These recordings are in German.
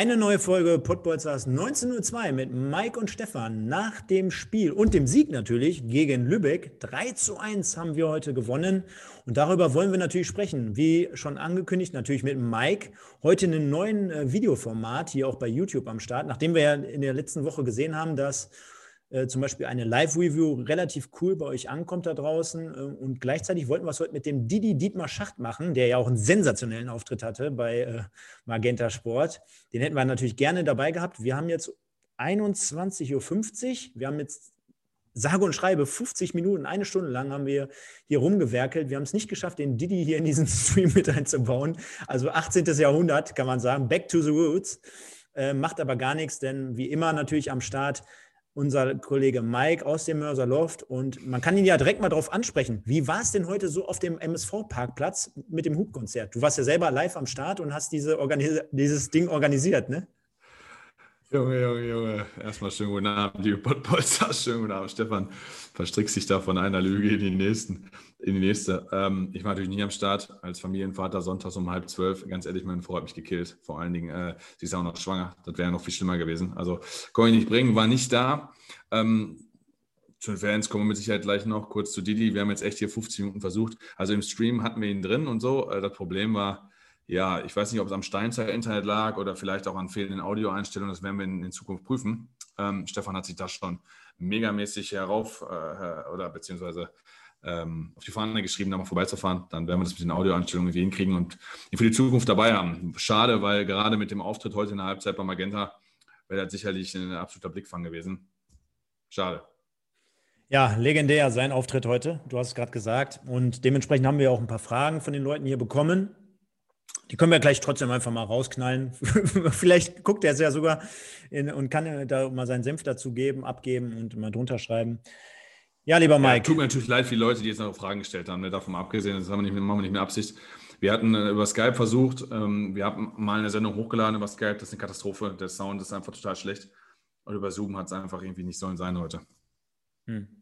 Eine neue Folge Podbolzers 1902 mit Mike und Stefan nach dem Spiel und dem Sieg natürlich gegen Lübeck. 3 zu 1 haben wir heute gewonnen und darüber wollen wir natürlich sprechen. Wie schon angekündigt, natürlich mit Mike. Heute in einem neuen äh, Videoformat hier auch bei YouTube am Start, nachdem wir ja in der letzten Woche gesehen haben, dass äh, zum Beispiel eine Live-Review relativ cool bei euch ankommt da draußen. Äh, und gleichzeitig wollten wir es heute mit dem Didi Dietmar Schacht machen, der ja auch einen sensationellen Auftritt hatte bei äh, Magenta Sport. Den hätten wir natürlich gerne dabei gehabt. Wir haben jetzt 21.50 Uhr. Wir haben jetzt sage und schreibe 50 Minuten, eine Stunde lang haben wir hier rumgewerkelt. Wir haben es nicht geschafft, den Didi hier in diesen Stream mit einzubauen. Also 18. Jahrhundert, kann man sagen. Back to the roots. Äh, macht aber gar nichts, denn wie immer natürlich am Start unser Kollege Mike aus dem Mörser Loft. Und man kann ihn ja direkt mal darauf ansprechen. Wie war es denn heute so auf dem MSV-Parkplatz mit dem Hubkonzert? Du warst ja selber live am Start und hast diese dieses Ding organisiert, ne? Junge, Junge, Junge. Erstmal schönen guten Abend, liebe Podpolster. Schönen guten Abend, Stefan. Verstrickst dich da von einer Lüge in die, nächsten, in die nächste. Ähm, ich war natürlich nie am Start. Als Familienvater sonntags um halb zwölf. Ganz ehrlich, meine Frau hat mich gekillt. Vor allen Dingen, äh, sie ist auch noch schwanger. Das wäre noch viel schlimmer gewesen. Also, konnte ich nicht bringen, war nicht da. Ähm, zu den Fans kommen wir mit Sicherheit gleich noch. Kurz zu Didi. Wir haben jetzt echt hier 15 Minuten versucht. Also im Stream hatten wir ihn drin und so. Äh, das Problem war, ja, ich weiß nicht, ob es am Steinzeit-Internet lag oder vielleicht auch an fehlenden Audioeinstellungen. Das werden wir in, in Zukunft prüfen. Ähm, Stefan hat sich das schon megamäßig herauf äh, oder beziehungsweise ähm, auf die Fahne geschrieben, da mal vorbeizufahren. Dann werden wir das mit den Audioeinstellungen irgendwie hinkriegen und ihn für die Zukunft dabei haben. Schade, weil gerade mit dem Auftritt heute in der Halbzeit bei Magenta wäre das sicherlich ein absoluter Blickfang gewesen. Schade. Ja, legendär sein Auftritt heute. Du hast es gerade gesagt. Und dementsprechend haben wir auch ein paar Fragen von den Leuten hier bekommen. Die können wir gleich trotzdem einfach mal rausknallen. Vielleicht guckt er es ja sogar in, und kann da mal seinen Senf dazu geben, abgeben und mal drunter schreiben. Ja, lieber Mike. Ja, tut mir natürlich leid für die Leute, die jetzt noch Fragen gestellt haben. Ne? Davon abgesehen, das haben wir nicht, machen wir nicht mehr Absicht. Wir hatten äh, über Skype versucht, ähm, wir haben mal eine Sendung hochgeladen über Skype, das ist eine Katastrophe. Der Sound ist einfach total schlecht. Und über Zoom hat es einfach irgendwie nicht sollen sein heute. Hm.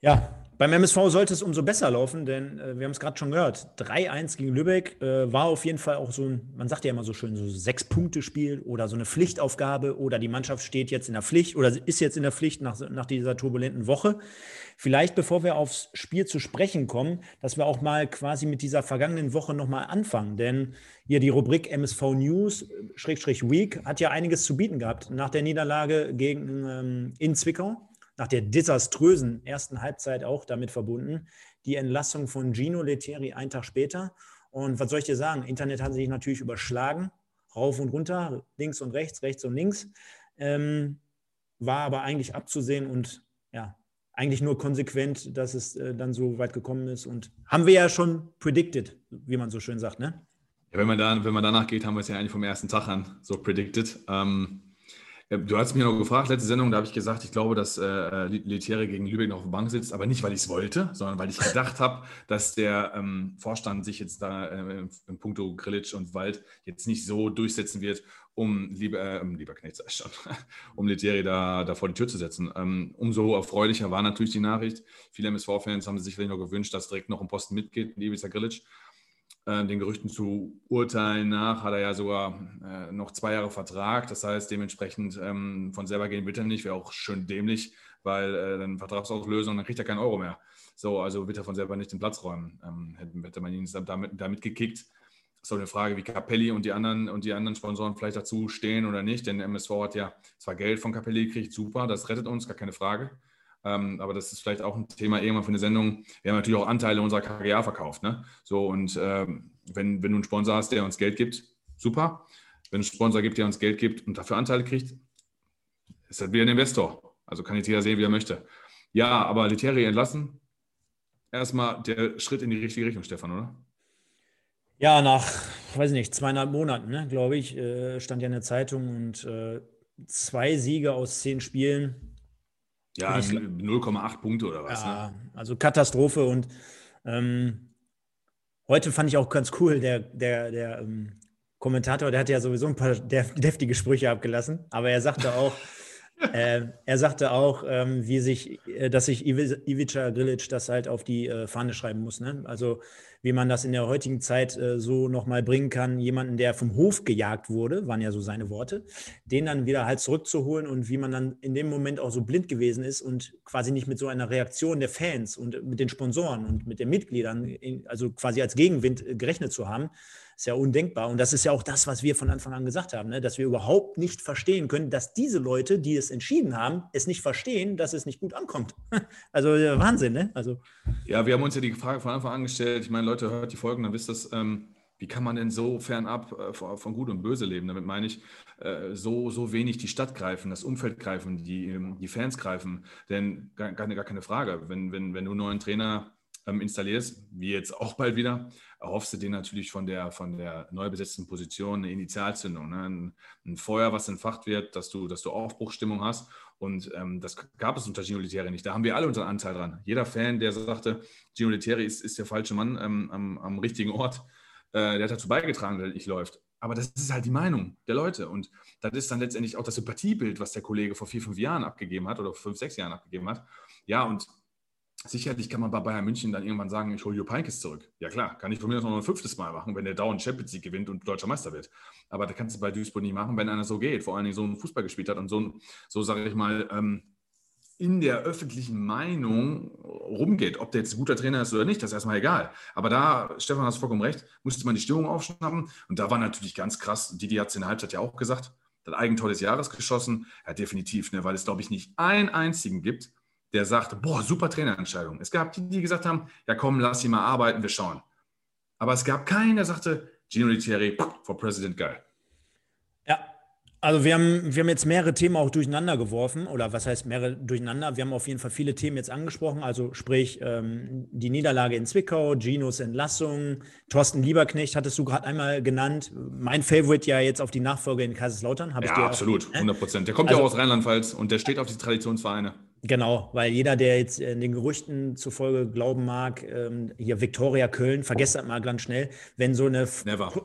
Ja, beim MSV sollte es umso besser laufen, denn äh, wir haben es gerade schon gehört. 3-1 gegen Lübeck äh, war auf jeden Fall auch so ein, man sagt ja immer so schön, so Sechs-Punkte-Spiel oder so eine Pflichtaufgabe oder die Mannschaft steht jetzt in der Pflicht oder ist jetzt in der Pflicht nach, nach dieser turbulenten Woche. Vielleicht, bevor wir aufs Spiel zu sprechen kommen, dass wir auch mal quasi mit dieser vergangenen Woche nochmal anfangen. Denn hier die Rubrik MSV News, Schrägstrich Week, hat ja einiges zu bieten gehabt nach der Niederlage gegen, ähm, in Zwickau nach der desaströsen ersten Halbzeit auch damit verbunden. Die Entlassung von Gino Lettieri einen Tag später. Und was soll ich dir sagen? Internet hat sich natürlich überschlagen, rauf und runter, links und rechts, rechts und links. Ähm, war aber eigentlich abzusehen und ja, eigentlich nur konsequent, dass es äh, dann so weit gekommen ist. Und haben wir ja schon predicted, wie man so schön sagt, ne? Ja, wenn man, da, wenn man danach geht, haben wir es ja eigentlich vom ersten Tag an so predicted. Ähm, Du hast mich noch gefragt, letzte Sendung, da habe ich gesagt, ich glaube, dass äh, Letiere gegen Lübeck noch auf der Bank sitzt, aber nicht, weil ich es wollte, sondern weil ich gedacht habe, dass der ähm, Vorstand sich jetzt da äh, in puncto Grillitsch und Wald jetzt nicht so durchsetzen wird, um lieber, äh, lieber Knecht schon, um Letieri da, da vor die Tür zu setzen. Ähm, umso erfreulicher war natürlich die Nachricht. Viele MSV-Fans haben sich sicherlich noch gewünscht, dass direkt noch ein Posten mitgeht, Ibiza Grillitsch. Äh, den Gerüchten zu urteilen nach hat er ja sogar äh, noch zwei Jahre Vertrag. Das heißt, dementsprechend ähm, von selber gehen wird er nicht. Wäre auch schön dämlich, weil äh, dann Vertragsauslösung, dann kriegt er keinen Euro mehr. So, also wird er von selber nicht den Platz räumen. Ähm, hätte, hätte man ihn damit, damit gekickt. Ist auch eine Frage, wie Capelli und die anderen und die anderen Sponsoren vielleicht dazu stehen oder nicht. Denn MSV hat ja zwar Geld von Capelli gekriegt, super, das rettet uns, gar keine Frage. Ähm, aber das ist vielleicht auch ein Thema irgendwann für eine Sendung. Wir haben natürlich auch Anteile unserer KGA verkauft. Ne? So, und ähm, wenn, wenn du einen Sponsor hast, der uns Geld gibt, super. Wenn einen Sponsor gibt, der uns Geld gibt und dafür Anteile kriegt, ist das wieder ein Investor. Also kann jetzt jeder sehen, wie er möchte. Ja, aber Leteri entlassen, erstmal der Schritt in die richtige Richtung, Stefan, oder? Ja, nach, weiß nicht, zweieinhalb Monaten, ne, glaube ich, äh, stand ja in der Zeitung und äh, zwei Siege aus zehn Spielen Ja, 0,8 Punkte oder was. Ja, ne? also Katastrophe. Und ähm, heute fand ich auch ganz cool, der, der, der ähm, Kommentator, der hat ja sowieso ein paar deftige Sprüche abgelassen, aber er sagte auch, äh, er sagte auch, ähm, wie sich, äh, dass sich Ivica Grilic das halt auf die äh, Fahne schreiben muss. Ne? Also wie man das in der heutigen Zeit äh, so nochmal bringen kann, jemanden, der vom Hof gejagt wurde, waren ja so seine Worte, den dann wieder halt zurückzuholen und wie man dann in dem Moment auch so blind gewesen ist und quasi nicht mit so einer Reaktion der Fans und mit den Sponsoren und mit den Mitgliedern, also quasi als Gegenwind äh, gerechnet zu haben ist ja undenkbar. Und das ist ja auch das, was wir von Anfang an gesagt haben, ne? dass wir überhaupt nicht verstehen können, dass diese Leute, die es entschieden haben, es nicht verstehen, dass es nicht gut ankommt. Also Wahnsinn, ne? Also. Ja, wir haben uns ja die Frage von Anfang an gestellt. Ich meine, Leute, hört die Folgen, dann wisst ihr ähm, wie kann man denn so fernab äh, von Gut und Böse leben? Damit meine ich, äh, so, so wenig die Stadt greifen, das Umfeld greifen, die, ähm, die Fans greifen. Denn gar, gar keine Frage, wenn, wenn, wenn du einen neuen Trainer ähm, installierst, wie jetzt auch bald wieder, erhoffst du dir natürlich von der, von der neu besetzten Position eine Initialzündung, ne? ein, ein, Feuer, was entfacht wird, dass du, dass du Aufbruchstimmung hast. Und ähm, das gab es unter Gino Lettieri nicht. Da haben wir alle unseren Anteil dran. Jeder Fan, der sagte, Gino Lettieri ist, ist der falsche Mann ähm, am, am, richtigen Ort, äh, der hat dazu beigetragen, dass es nicht läuft. Aber das ist halt die Meinung der Leute. Und das ist dann letztendlich auch das Sympathiebild, was der Kollege vor vier, fünf Jahren abgegeben hat oder vor fünf, sechs Jahren abgegeben hat. Ja, und Sicherlich kann man bei Bayern München dann irgendwann sagen, ich hole Jupp Heynckes zurück. Ja klar, kann ich von mir das noch ein fünftes Mal machen, wenn der dauernd Champions League gewinnt und deutscher Meister wird. Aber da kannst du bei Duisburg nicht machen, wenn einer so geht, vor allen Dingen so einen Fußball gespielt hat und so, so sage ich mal, ähm, in der öffentlichen Meinung rumgeht. Ob der jetzt ein guter Trainer ist oder nicht, das ist erstmal egal. Aber da, Stefan, hast vollkommen recht, musste man die Stimmung aufschnappen. Und da war natürlich ganz krass, Didi hat es in der Halbzeit ja auch gesagt, das Eigentor des Jahres geschossen. Ja, definitiv, ne, weil es, glaube ich, nicht einen einzigen gibt, der sagt, boah, super Trainerentscheidung. Es gab die, die gesagt haben, ja komm, lass ihn mal arbeiten, wir schauen. Aber es gab keinen, der sagte, Gino Lettieri for President geil. Ja, also wir haben, wir haben jetzt mehrere Themen auch durcheinander geworfen, oder was heißt mehrere durcheinander? Wir haben auf jeden Fall viele Themen jetzt angesprochen, also sprich ähm, die Niederlage in Zwickau, Ginos Entlassung, Thorsten Lieberknecht hattest du gerade einmal genannt. Mein Favorite ja jetzt auf die Nachfolge in Kaiserslautern. Ja, absolut, 100 Prozent. Der kommt also, ja auch aus Rheinland-Pfalz und der steht auf die Traditionsvereine. Genau, weil jeder, der jetzt in den Gerüchten zufolge glauben mag, ähm, hier Viktoria Köln, vergesst das mal ganz schnell, wenn so eine,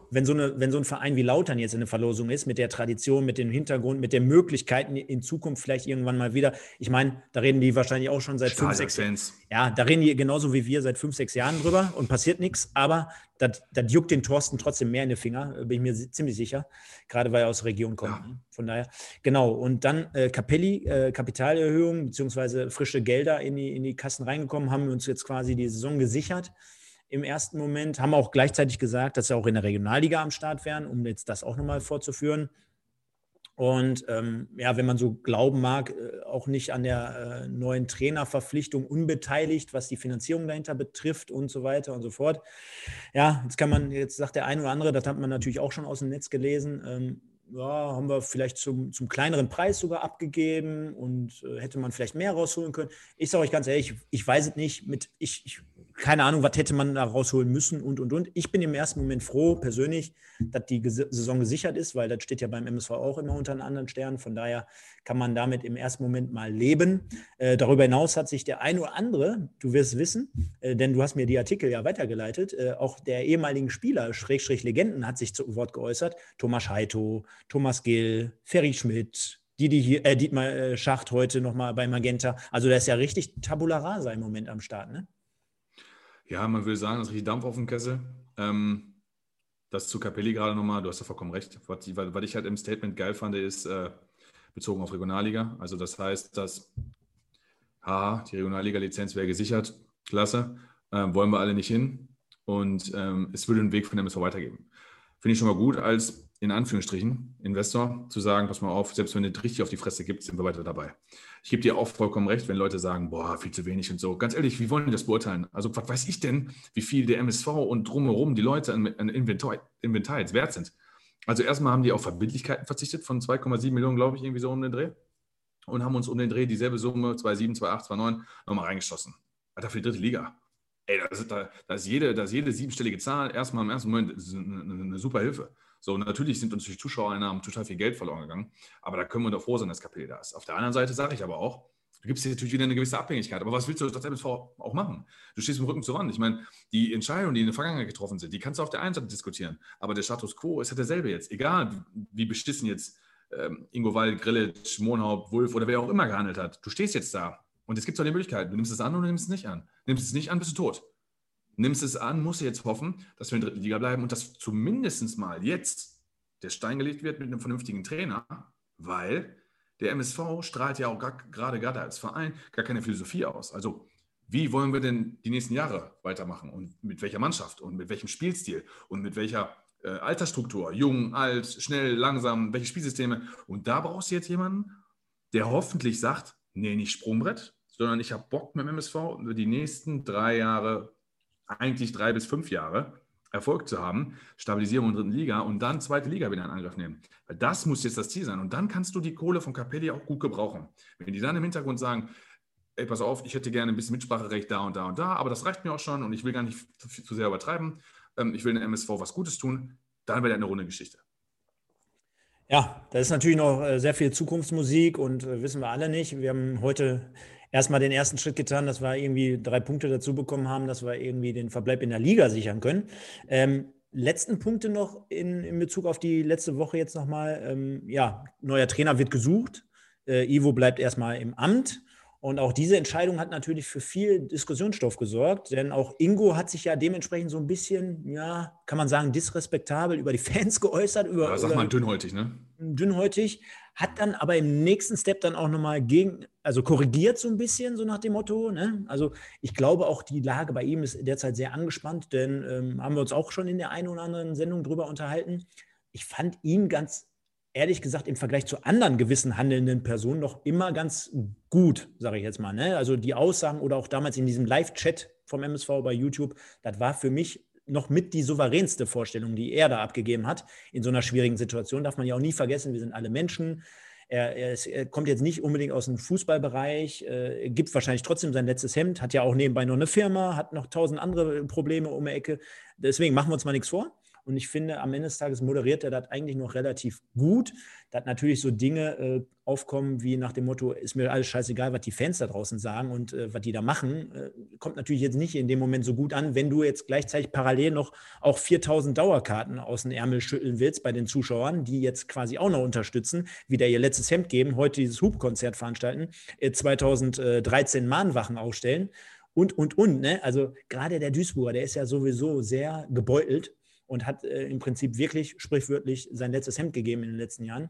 wenn so eine, wenn so ein Verein wie Lautern jetzt in der Verlosung ist, mit der Tradition, mit dem Hintergrund, mit den Möglichkeiten in Zukunft vielleicht irgendwann mal wieder. Ich meine, da reden die wahrscheinlich auch schon seit fünf, sechs Jahren. Ja, da reden die genauso wie wir seit fünf, sechs Jahren drüber und passiert nichts, aber das, das juckt den Thorsten trotzdem mehr in die Finger, bin ich mir ziemlich sicher, gerade weil er aus der Region kommt. Ja. Von daher, genau. Und dann äh, Capelli, äh, Kapitalerhöhung beziehungsweise frische Gelder in die, in die Kassen reingekommen, haben wir uns jetzt quasi die Saison gesichert im ersten Moment, haben auch gleichzeitig gesagt, dass sie auch in der Regionalliga am Start wären, um jetzt das auch nochmal fortzuführen. Und ähm, ja, wenn man so glauben mag, äh, auch nicht an der äh, neuen Trainerverpflichtung unbeteiligt, was die Finanzierung dahinter betrifft und so weiter und so fort. Ja, jetzt kann man, jetzt sagt der eine oder andere, das hat man natürlich auch schon aus dem Netz gelesen, ähm, ja, haben wir vielleicht zum, zum kleineren Preis sogar abgegeben und äh, hätte man vielleicht mehr rausholen können. Ich sage euch ganz ehrlich, ich weiß es nicht. Mit, ich, ich, keine Ahnung, was hätte man da rausholen müssen und und und. Ich bin im ersten Moment froh, persönlich, dass die Saison gesichert ist, weil das steht ja beim MSV auch immer unter einem anderen Stern. Von daher kann man damit im ersten Moment mal leben. Äh, darüber hinaus hat sich der ein oder andere, du wirst wissen, äh, denn du hast mir die Artikel ja weitergeleitet, äh, auch der ehemaligen Spieler, Schrägstrich Legenden, hat sich zu Wort geäußert. Thomas Heito, Thomas Gill, Ferry Schmidt, Didi hier, äh, Dietmar äh, Schacht heute nochmal bei Magenta. Also da ist ja richtig Tabula Rasa im Moment am Start, ne? Ja, man will sagen, es richtig Dampf auf dem Kessel. Ähm, das zu Capelli gerade nochmal, du hast ja vollkommen recht. Was, was, ich halt im Statement geil fand, ist äh, bezogen auf Regionalliga. Also das heißt, dass haha, die Regionalliga-Lizenz wäre gesichert, klasse, ähm, wollen wir alle nicht hin. Und ähm, es würde einen Weg von MSV weitergeben. Finde ich schon mal gut als in Anführungsstrichen, Investor, zu sagen, pass mal auf, selbst wenn es richtig auf die Fresse gibt, sind wir weiter dabei. Ich gebe dir auch vollkommen recht, wenn Leute sagen, boah, viel zu wenig und so. Ganz ehrlich, wie wollen die das beurteilen? Also, was weiß ich denn, wie viel der MSV und drumherum die Leute an, an Inventar, Inventar jetzt wert sind? Also, erstmal haben die auf Verbindlichkeiten verzichtet von 2,7 Millionen, glaube ich, irgendwie so um den Dreh. Und haben uns um den Dreh dieselbe Summe, 2,7, 2,8, 2,9, nochmal reingeschossen. Alter, für die dritte Liga. Ey, da ist, da, da ist, jede, da ist jede siebenstellige Zahl erstmal im ersten Moment eine super Hilfe. So, natürlich sind uns durch Zuschauereinnahmen total viel Geld verloren gegangen, aber da können wir doch froh sein, dass Kapelle da ist. Auf der anderen Seite sage ich aber auch, Du gibst dir natürlich wieder eine gewisse Abhängigkeit. Aber was willst du als MSV auch machen? Du stehst mit dem Rücken zur Wand. Ich meine, die Entscheidungen, die in der Vergangenheit getroffen sind, die kannst du auf der einen Seite diskutieren. Aber der Status quo ist ja derselbe jetzt. Egal, wie beschissen jetzt ähm, Ingo Wald, Grillitsch, Monhaupt, Wulf oder wer auch immer gehandelt hat. Du stehst jetzt da. Und es gibt zwar die Möglichkeit, du nimmst es an oder nimmst es nicht an. Nimmst es nicht an, bist du tot. Nimmst es an, musst du jetzt hoffen, dass wir in der dritten Liga bleiben und dass zumindest mal jetzt der Stein gelegt wird mit einem vernünftigen Trainer, weil der MSV strahlt ja auch gerade gerade als Verein gar keine Philosophie aus. Also wie wollen wir denn die nächsten Jahre weitermachen und mit welcher Mannschaft und mit welchem Spielstil und mit welcher äh, Altersstruktur, jung, alt, schnell, langsam, welche Spielsysteme. Und da brauchst du jetzt jemanden, der hoffentlich sagt, nee, nicht Sprungbrett, sondern ich habe Bock mit dem MSV die nächsten drei Jahre, eigentlich drei bis fünf Jahre, Erfolg zu haben, Stabilisierung in der dritten Liga und dann zweite Liga wieder in Angriff nehmen. Weil das muss jetzt das Ziel sein. Und dann kannst du die Kohle von Capelli auch gut gebrauchen. Wenn die dann im Hintergrund sagen, ey, pass auf, ich hätte gerne ein bisschen Mitspracherecht da und da und da, aber das reicht mir auch schon und ich will gar nicht zu, sehr übertreiben. Ähm, ich will in der MSV was Gutes tun, dann wäre eine runde Geschichte. Ja, da ist natürlich noch äh, sehr viel Zukunftsmusik und äh, wissen wir alle nicht. Wir haben heute erstmal den ersten Schritt getan, dass wir irgendwie drei Punkte dazu bekommen haben, dass wir irgendwie den Verbleib in der Liga sichern können. Ähm, letzten Punkte noch in, in, Bezug auf die letzte Woche jetzt nochmal. Ähm, ja, neuer Trainer wird gesucht. Äh, Ivo bleibt erstmal im Amt. Und auch diese Entscheidung hat natürlich für viel Diskussionsstoff gesorgt, denn auch Ingo hat sich ja dementsprechend so ein bisschen, ja, kann man sagen, disrespektabel über die Fans geäußert. Über, ja, sag mal dünnhäutig, ne? Dünnhäutig, hat dann aber im nächsten Step dann auch nochmal gegen, also korrigiert so ein bisschen, so nach dem Motto. Ne? Also ich glaube auch, die Lage bei ihm ist derzeit sehr angespannt, denn ähm, haben wir uns auch schon in der einen oder anderen Sendung drüber unterhalten. Ich fand ihn ganz ehrlich gesagt im Vergleich zu anderen gewissen handelnden Personen noch immer ganz gut, sage ich jetzt mal. Ne? Also die Aussagen oder auch damals in diesem Live-Chat vom MSV bei YouTube, das war für mich noch mit die souveränste Vorstellung, die er da abgegeben hat in so einer schwierigen Situation. Darf man ja auch nie vergessen, wir sind alle Menschen. Er, er, ist, er kommt jetzt nicht unbedingt aus dem Fußballbereich, äh, gibt wahrscheinlich trotzdem sein letztes Hemd, hat ja auch nebenbei noch eine Firma, hat noch tausend andere Probleme um die Ecke. Deswegen machen wir uns mal nichts vor. Und ich finde, am Ende des Tages moderiert er das eigentlich noch relativ gut. Da natürlich so Dinge äh, aufkommen wie nach dem Motto, ist mir alles scheißegal, was die Fans da draußen sagen und äh, was die da machen. Äh, kommt natürlich jetzt nicht in dem Moment so gut an, wenn du jetzt gleichzeitig parallel noch auch 4000 Dauerkarten aus dem Ärmel schütteln willst bei den Zuschauern, die jetzt quasi auch noch unterstützen, wieder ihr letztes Hemd geben, heute dieses Hubkonzert veranstalten, 2013 äh, Mahnwachen aufstellen und, und, und. Ne? Also gerade der Duisburger, der ist ja sowieso sehr gebeutelt und hat äh, im Prinzip wirklich sprichwörtlich sein letztes Hemd gegeben in den letzten Jahren.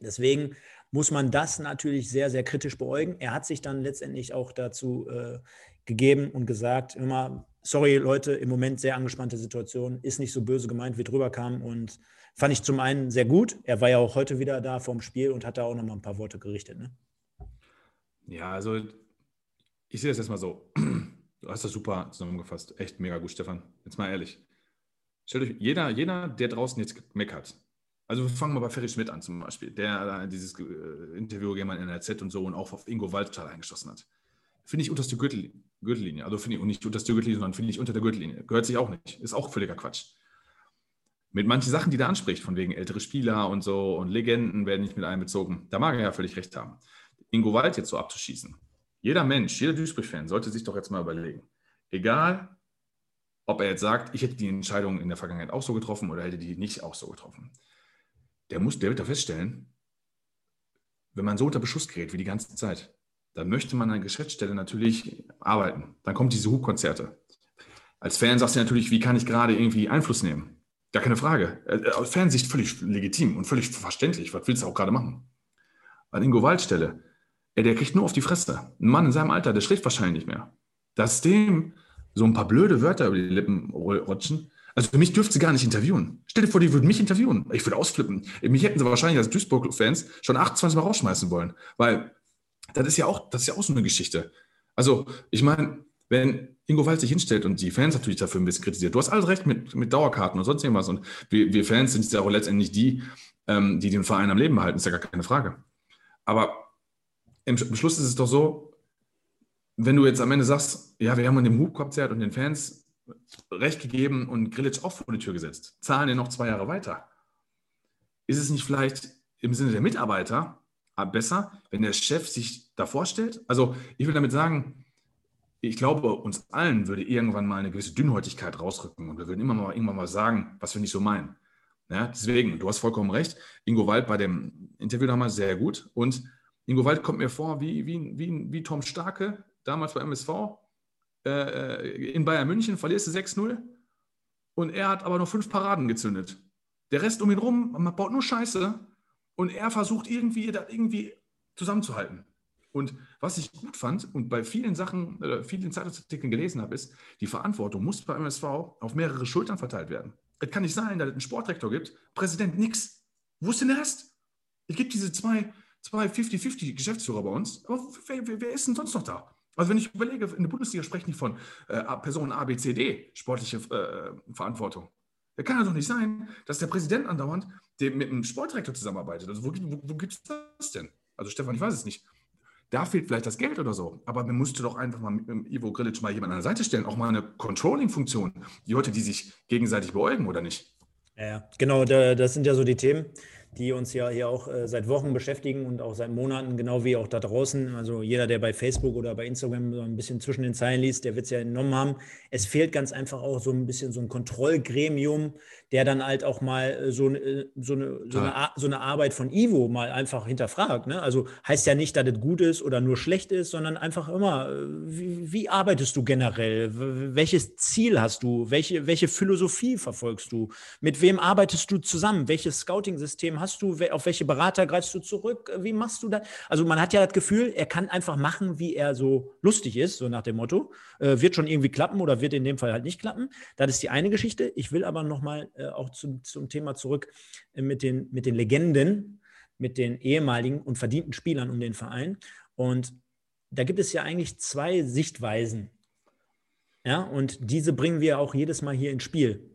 Deswegen muss man das natürlich sehr, sehr kritisch beäugen. Er hat sich dann letztendlich auch dazu äh, gegeben und gesagt, immer, sorry Leute, im Moment sehr angespannte Situation, ist nicht so böse gemeint, wie drüber kam und fand ich zum einen sehr gut. Er war ja auch heute wieder da vorm Spiel und hat da auch nochmal ein paar Worte gerichtet. Ne? Ja, also ich sehe das erstmal so. Du hast das super zusammengefasst. Echt mega gut, Stefan. Jetzt mal ehrlich. Stellt euch, jeder, jeder, der draußen jetzt meckert, also wir fangen mal bei Ferry Schmidt an zum Beispiel, der dieses äh, Interview gegeben in der Z und so und auch auf Ingo Waldstahl eingeschossen hat. Finde ich unter der Gürtellinie. Also finde ich, nicht unter der Gürtellinie, sondern finde ich unter der Gürtellinie. Gehört sich auch nicht. Ist auch völliger Quatsch. Mit manchen Sachen, die er anspricht, von wegen ältere Spieler und so und Legenden werden nicht mit einbezogen, da mag er ja völlig recht haben. Ingo Wald jetzt so abzuschießen. Jeder Mensch, jeder Duisburg-Fan sollte sich doch jetzt mal überlegen. Egal, ob er jetzt sagt, ich hätte die Entscheidung in der Vergangenheit auch so getroffen oder hätte die nicht auch so getroffen. Der muss, der wird da feststellen, wenn man so unter Beschuss gerät wie die ganze Zeit, dann möchte man an der Geschäftsstelle natürlich arbeiten. Dann kommen diese Hubkonzerte. Als Fan sagst du natürlich, wie kann ich gerade irgendwie Einfluss nehmen? Gar keine Frage. Äh, aus Fansicht völlig legitim und völlig verständlich. Was willst du auch gerade machen? An Ingo Waldstelle, der kriegt nur auf die Fresse. Ein Mann in seinem Alter, der schläft wahrscheinlich nicht mehr. Dass dem so ein paar blöde Wörter über die Lippen rutschen. Also für mich dürfte sie gar nicht interviewen. Stell dir vor, die würden mich interviewen. Ich würde ausflippen. Mich hätten sie wahrscheinlich als Duisburg-Fans schon 28 Mal rausschmeißen wollen. Weil das ist ja auch, das ist ja auch so eine Geschichte. Also, ich meine, wenn Ingo Wald sich hinstellt und die Fans natürlich dafür ein bisschen kritisiert, du hast alles recht mit, mit Dauerkarten und sonst irgendwas. Und wir, wir Fans sind ja auch letztendlich die, ähm, die den Verein am Leben halten, ist ja gar keine Frage. Aber im Schluss ist es doch so, wenn du jetzt am Ende sagst, ja, wir haben dem Hub-Konzert und den Fans recht gegeben und Grillitsch auch vor die Tür gesetzt, zahlen den noch zwei Jahre weiter. Ist es nicht vielleicht im Sinne der Mitarbeiter besser, wenn der Chef sich davor stellt? Also ich will damit sagen, ich glaube, uns allen würde irgendwann mal eine gewisse Dünnhäutigkeit rausrücken und wir würden immer mal irgendwann mal sagen, was wir nicht so meinen. Ja, deswegen, du hast vollkommen recht. Ingo Wald bei dem Interview damals sehr gut. Und Ingo Wald kommt mir vor wie, wie, wie, wie Tom Starke, damals bei MSV. Äh, in Bayern München verlierst du 6-0 und er hat aber nur fünf Paraden gezündet. Der Rest um ihn rum, man baut nur Scheiße und er versucht irgendwie, das irgendwie zusammenzuhalten. Und was ich gut fand und bei vielen Sachen, äh, vielen Zeitungsartikeln gelesen habe, ist, die Verantwortung muss beim MSV auf mehrere Schultern verteilt werden. Es kann nicht sein, dass es einen Sportrektor gibt, Präsident nix. Wo ist denn der Rest? Es gibt diese zwei, zwei 50-50 Geschäftsführer bei uns, aber wer, wer, wer, ist denn sonst noch da? Also wenn ich überlege, in der Bundesliga sprechen die von äh, Personen A, B, C, D, sportliche äh, Verantwortung. Da kann ja doch nicht sein, dass der Präsident andauernd mit einem Sportdirektor zusammenarbeitet. Also wo, wo, wo gibt es das denn? Also Stefan, ich weiß es nicht. Da fehlt vielleicht das Geld oder so. Aber man müsste doch einfach mal mit Ivo Grilic mal jemanden an der Seite stellen, auch mal eine Controlling-Funktion. Die Leute, die sich gegenseitig beäugen, oder nicht? Ja, genau, das sind ja so die Themen die uns ja hier auch äh, seit Wochen beschäftigen und auch seit Monaten, genau wie auch da draußen. Also jeder, der bei Facebook oder bei Instagram so ein bisschen zwischen den Zeilen liest, der wird es ja entnommen haben. Es fehlt ganz einfach auch so ein bisschen so ein Kontrollgremium, der dann halt auch mal äh, so, äh, so, eine, so, eine, so eine Arbeit von Ivo mal einfach hinterfragt. Ne? Also heißt ja nicht, dass es gut ist oder nur schlecht ist, sondern einfach immer, äh, wie, wie arbeitest du generell? Welches Ziel hast du? Welche, welche Philosophie verfolgst du? Mit wem arbeitest du zusammen? Welches Scouting-System hast du, auf welche Berater greifst du zurück? Wie machst du das? Also man hat ja das Gefühl, er kann einfach machen, wie er so lustig ist, so nach dem Motto. Äh, wird schon irgendwie klappen oder wird in dem Fall halt nicht klappen. Das ist die eine Geschichte. Ich will aber nochmal äh, auch zum, zum Thema zurück äh, mit, den, mit den Legenden, mit den ehemaligen und verdienten Spielern um den Verein. Und da gibt es ja eigentlich zwei Sichtweisen. Ja, und diese bringen wir auch jedes Mal hier ins Spiel,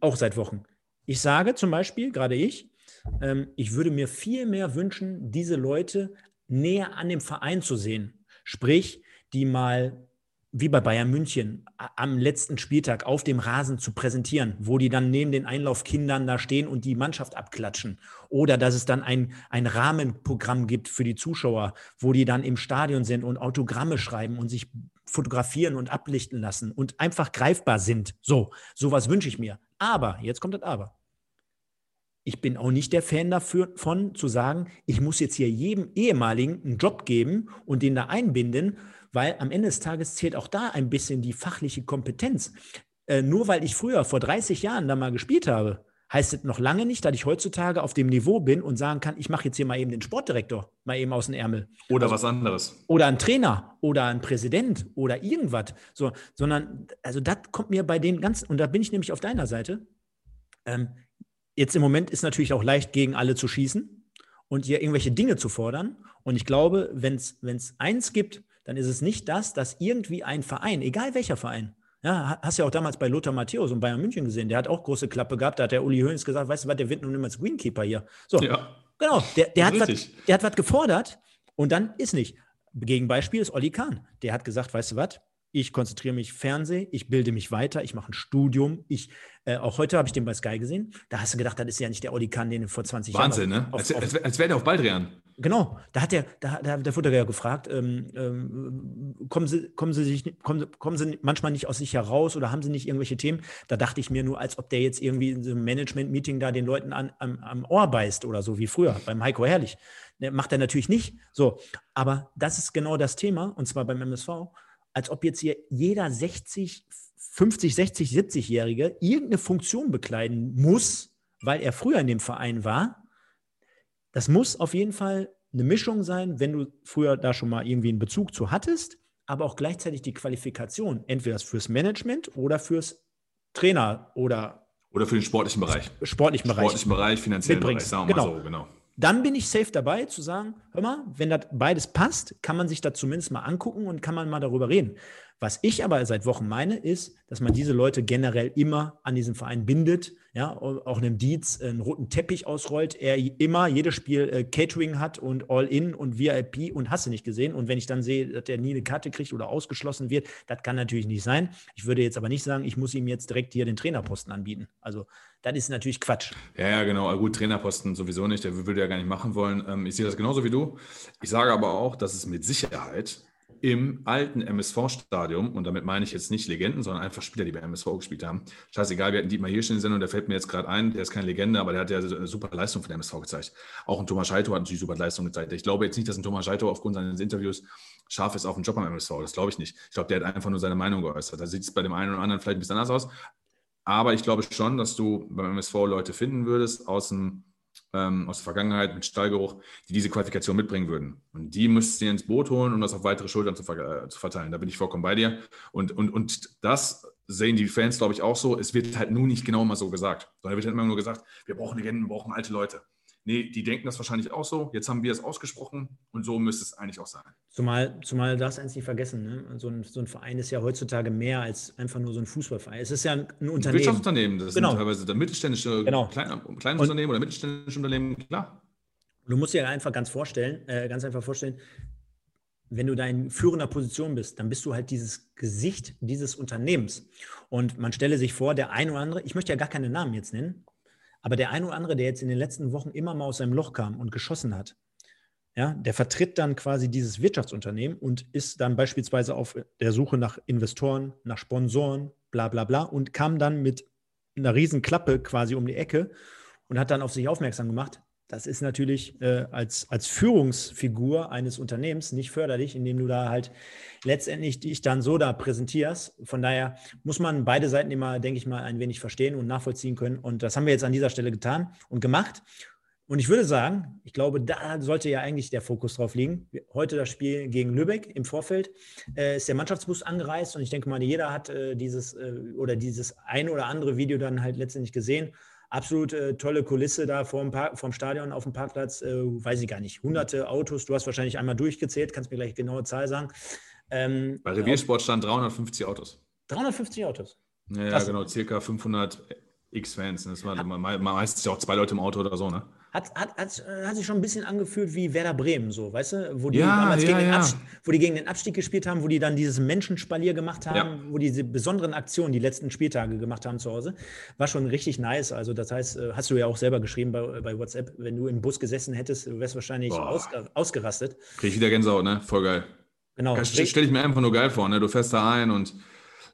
auch seit Wochen. Ich sage zum Beispiel, gerade ich, ich würde mir viel mehr wünschen, diese Leute näher an dem Verein zu sehen. Sprich, die mal wie bei Bayern München am letzten Spieltag auf dem Rasen zu präsentieren, wo die dann neben den Einlaufkindern da stehen und die Mannschaft abklatschen. Oder dass es dann ein, ein Rahmenprogramm gibt für die Zuschauer, wo die dann im Stadion sind und Autogramme schreiben und sich fotografieren und ablichten lassen und einfach greifbar sind. So, sowas wünsche ich mir. Aber, jetzt kommt das Aber ich bin auch nicht der Fan dafür von zu sagen, ich muss jetzt hier jedem ehemaligen einen Job geben und den da einbinden, weil am Ende des Tages zählt auch da ein bisschen die fachliche Kompetenz. Äh, nur weil ich früher vor 30 Jahren da mal gespielt habe, heißt es noch lange nicht, dass ich heutzutage auf dem Niveau bin und sagen kann, ich mache jetzt hier mal eben den Sportdirektor, mal eben aus dem Ärmel. Oder also, was anderes. Oder ein Trainer oder ein Präsident oder irgendwas. So, sondern, also das kommt mir bei den ganzen, und da bin ich nämlich auf deiner Seite. Ähm, Jetzt im Moment ist natürlich auch leicht, gegen alle zu schießen und hier irgendwelche Dinge zu fordern. Und ich glaube, wenn es eins gibt, dann ist es nicht das, dass irgendwie ein Verein, egal welcher Verein, ja, hast ja auch damals bei Lothar Matthäus und Bayern München gesehen, der hat auch große Klappe gehabt, da hat der Uli Hoeneß gesagt, weißt du was, der wird nun immer als Greenkeeper hier. So, ja. genau, der, der, hat was, der hat was gefordert und dann ist nicht. Gegenbeispiel ist Olli Kahn. Der hat gesagt, weißt du was, ich konzentriere mich Fernseh, ich bilde mich weiter, ich mache ein Studium. Ich, äh, auch heute habe ich den bei Sky gesehen. Da hast du gedacht, das ist ja nicht der Oli Kahn, den vor 20 Wahnsinn, Jahren. Wahnsinn, ne? Als, als, als wäre der auf Baldrian. Genau, da hat der, da, da, da wurde ja gefragt, ähm, ähm, kommen, Sie, kommen, Sie sich, kommen, kommen Sie manchmal nicht aus sich heraus oder haben Sie nicht irgendwelche Themen? Da dachte ich mir nur, als ob der jetzt irgendwie in so einem Management-Meeting da den Leuten an, am, am Ohr beißt oder so wie früher beim Heiko Herrlich. Der macht er natürlich nicht. So, aber das ist genau das Thema und zwar beim MSV als ob jetzt hier jeder 60, 50, 60, 70-Jährige irgendeine Funktion bekleiden muss, weil er früher in dem Verein war. Das muss auf jeden Fall eine Mischung sein, wenn du früher da schon mal irgendwie einen Bezug zu hattest, aber auch gleichzeitig die Qualifikation, entweder fürs Management oder fürs Trainer oder oder für den sportlichen Bereich. Sportlichen Bereich. Sportlichen Bereich, finanziellen Bereich, sagen wir genau. mal so, genau dann bin ich safe dabei zu sagen, hör mal, wenn das beides passt, kann man sich das zumindest mal angucken und kann man mal darüber reden. Was ich aber seit Wochen meine, ist, dass man diese Leute generell immer an diesen Verein bindet, ja, auch einem Dietz einen roten Teppich ausrollt, er immer jedes Spiel äh, Catering hat und All-In und VIP und hast du nicht gesehen. Und wenn ich dann sehe, dass er nie eine Karte kriegt oder ausgeschlossen wird, das kann natürlich nicht sein. Ich würde jetzt aber nicht sagen, ich muss ihm jetzt direkt hier den Trainerposten anbieten. Also das ist natürlich Quatsch. Ja, ja, genau. Gut, Trainerposten sowieso nicht. Der würde ja gar nicht machen wollen. Ähm, ich sehe das genauso wie du. Ich sage aber auch, dass es mit Sicherheit im alten MSV-Stadion, und damit meine ich jetzt nicht Legenden, sondern einfach Spieler, die bei MSV gespielt haben. Scheißegal, wir hatten Dietmar Hirsch in der Sendung, der fällt mir jetzt gerade ein, der ist keine Legende, aber der hat ja eine super Leistung für den MSV gezeigt. Auch ein Thomas Scheito hat natürlich super Leistung gezeigt. Ich glaube jetzt nicht, dass ein Thomas Scheito aufgrund seines Interviews scharf ist auf den Job am MSV. Das glaube ich nicht. Ich glaube, der hat einfach nur seine Meinung geäußert. Da sieht es bei dem einen oder anderen vielleicht ein bisschen anders aus. Aber ich glaube schon, dass du beim MSV Leute finden würdest aus dem ähm, aus der Vergangenheit mit Stallgeruch, die diese Qualifikation mitbringen würden. Und die müsst ihr ins Boot holen, um das auf weitere Schultern zu, ver äh, zu verteilen. Da bin ich vollkommen bei dir. Und, und, und das sehen die Fans, glaube ich, auch so. Es wird halt nun nicht genau mal so gesagt, sondern wird halt immer nur gesagt, wir brauchen Legenden, wir brauchen alte Leute nee, die denken das wahrscheinlich auch so. Jetzt haben wir es ausgesprochen und so müsste es eigentlich auch sein. Zumal, zumal darfst du eins nicht vergessen, ne? so, ein, so ein Verein ist ja heutzutage mehr als einfach nur so ein Fußballverein. Es ist ja ein Unternehmen. Ein Wirtschaftsunternehmen, das genau. sind teilweise mittelständische, genau. kleine, kleines und, Unternehmen oder mittelständische Unternehmen, klar. Du musst dir einfach ganz vorstellen, äh, ganz einfach vorstellen, wenn du da in führender Position bist, dann bist du halt dieses Gesicht dieses Unternehmens. Und man stelle sich vor, der ein oder andere, ich möchte ja gar keine Namen jetzt nennen, aber der ein oder andere, der jetzt in den letzten Wochen immer mal aus seinem Loch kam und geschossen hat, ja, der vertritt dann quasi dieses Wirtschaftsunternehmen und ist dann beispielsweise auf der Suche nach Investoren, nach Sponsoren, bla bla bla und kam dann mit einer riesen Klappe quasi um die Ecke und hat dann auf sich aufmerksam gemacht. Das ist natürlich äh, als, als Führungsfigur eines Unternehmens nicht förderlich, indem du da halt letztendlich dich dann so da präsentierst. Von daher muss man beide Seiten immer, denke ich mal, ein wenig verstehen und nachvollziehen können. Und das haben wir jetzt an dieser Stelle getan und gemacht. Und ich würde sagen, ich glaube, da sollte ja eigentlich der Fokus drauf liegen. Heute das Spiel gegen Lübeck im Vorfeld äh, ist der Mannschaftsbus angereist und ich denke mal, jeder hat äh, dieses äh, oder dieses ein oder andere Video dann halt letztendlich gesehen absolut äh, tolle Kulisse da vorm, Park, vorm Stadion auf dem Parkplatz. Äh, weiß ich gar nicht. Hunderte Autos. Du hast wahrscheinlich einmal durchgezählt. Kannst mir gleich genaue Zahl sagen. Ähm, Bei Reviersport stand 350 Autos. 350 Autos. Ja, ja genau. Circa 500 X-Fans. Das war meistens auch zwei Leute im Auto oder so, ne? Hat, hat, hat, hat sich schon ein bisschen angefühlt wie Werder Bremen, so, weißt du? Wo die ja, damals ja, gegen, den Abstieg, wo die gegen den Abstieg gespielt haben, wo die dann dieses Menschenspalier gemacht haben, wo die diese besonderen Aktionen die letzten Spieltage gemacht haben zu Hause. War schon richtig nice. Also, das heißt, äh, hast du ja auch selber geschrieben bei, bei WhatsApp, wenn du im Bus gesessen hättest, du wärst wahrscheinlich aus, ausgerastet. Krieg ich wieder Gänsehaut, ne? Voll geil. Genau. Stelle ich mir einfach nur geil vor, ne? Du fährst da ein und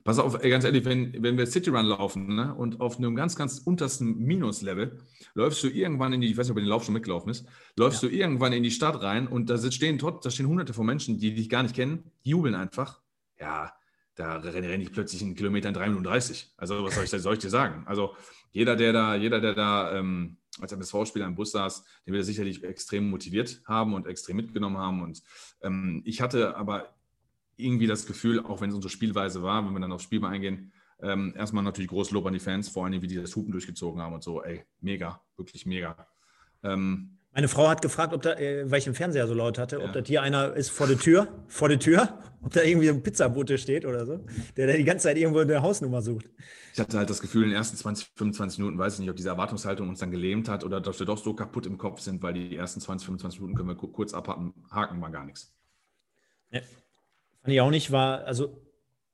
Pass auf, ey, ganz ehrlich, wenn, wenn wir City Run laufen ne, und auf einem ganz, ganz untersten Minuslevel läufst du irgendwann in die, ich weiß nicht, ob du den Lauf schon mitgelaufen ist, läufst ja. du irgendwann in die Stadt rein und da stehen, da stehen hunderte von Menschen, die dich gar nicht kennen, die jubeln einfach. Ja, da renne, renne ich plötzlich einen Kilometer in 3 Minuten 30. Also, was soll ich, soll ich dir sagen? Also, jeder, der da, jeder, der da ähm, als MSV-Spieler im Bus saß, den wird er sicherlich extrem motiviert haben und extrem mitgenommen haben. Und ähm, ich hatte aber irgendwie das Gefühl, auch wenn es unsere Spielweise war, wenn wir dann aufs Spiel mal eingehen, ähm, erstmal natürlich großes Lob an die Fans, vor allem wie die das Hupen durchgezogen haben und so, ey, mega, wirklich mega. Ähm, meine Frau hat gefragt, ob da, äh, weil ich im Fernseher so laut hatte, ja. ob da hier einer ist vor der Tür, vor der Tür, ob da irgendwie ein Pizzabote steht oder so, der da die ganze Zeit irgendwo eine Hausnummer sucht. Ich hatte halt das Gefühl, in den ersten 20, 25 Minuten, weiß ich nicht, ob diese Erwartungshaltung uns dann gelähmt hat oder dass wir doch so kaputt im Kopf sind, weil die ersten 20, 25 Minuten können wir kurz abhaken, haken war gar nichts. Ja. Fand ich auch nicht, war, also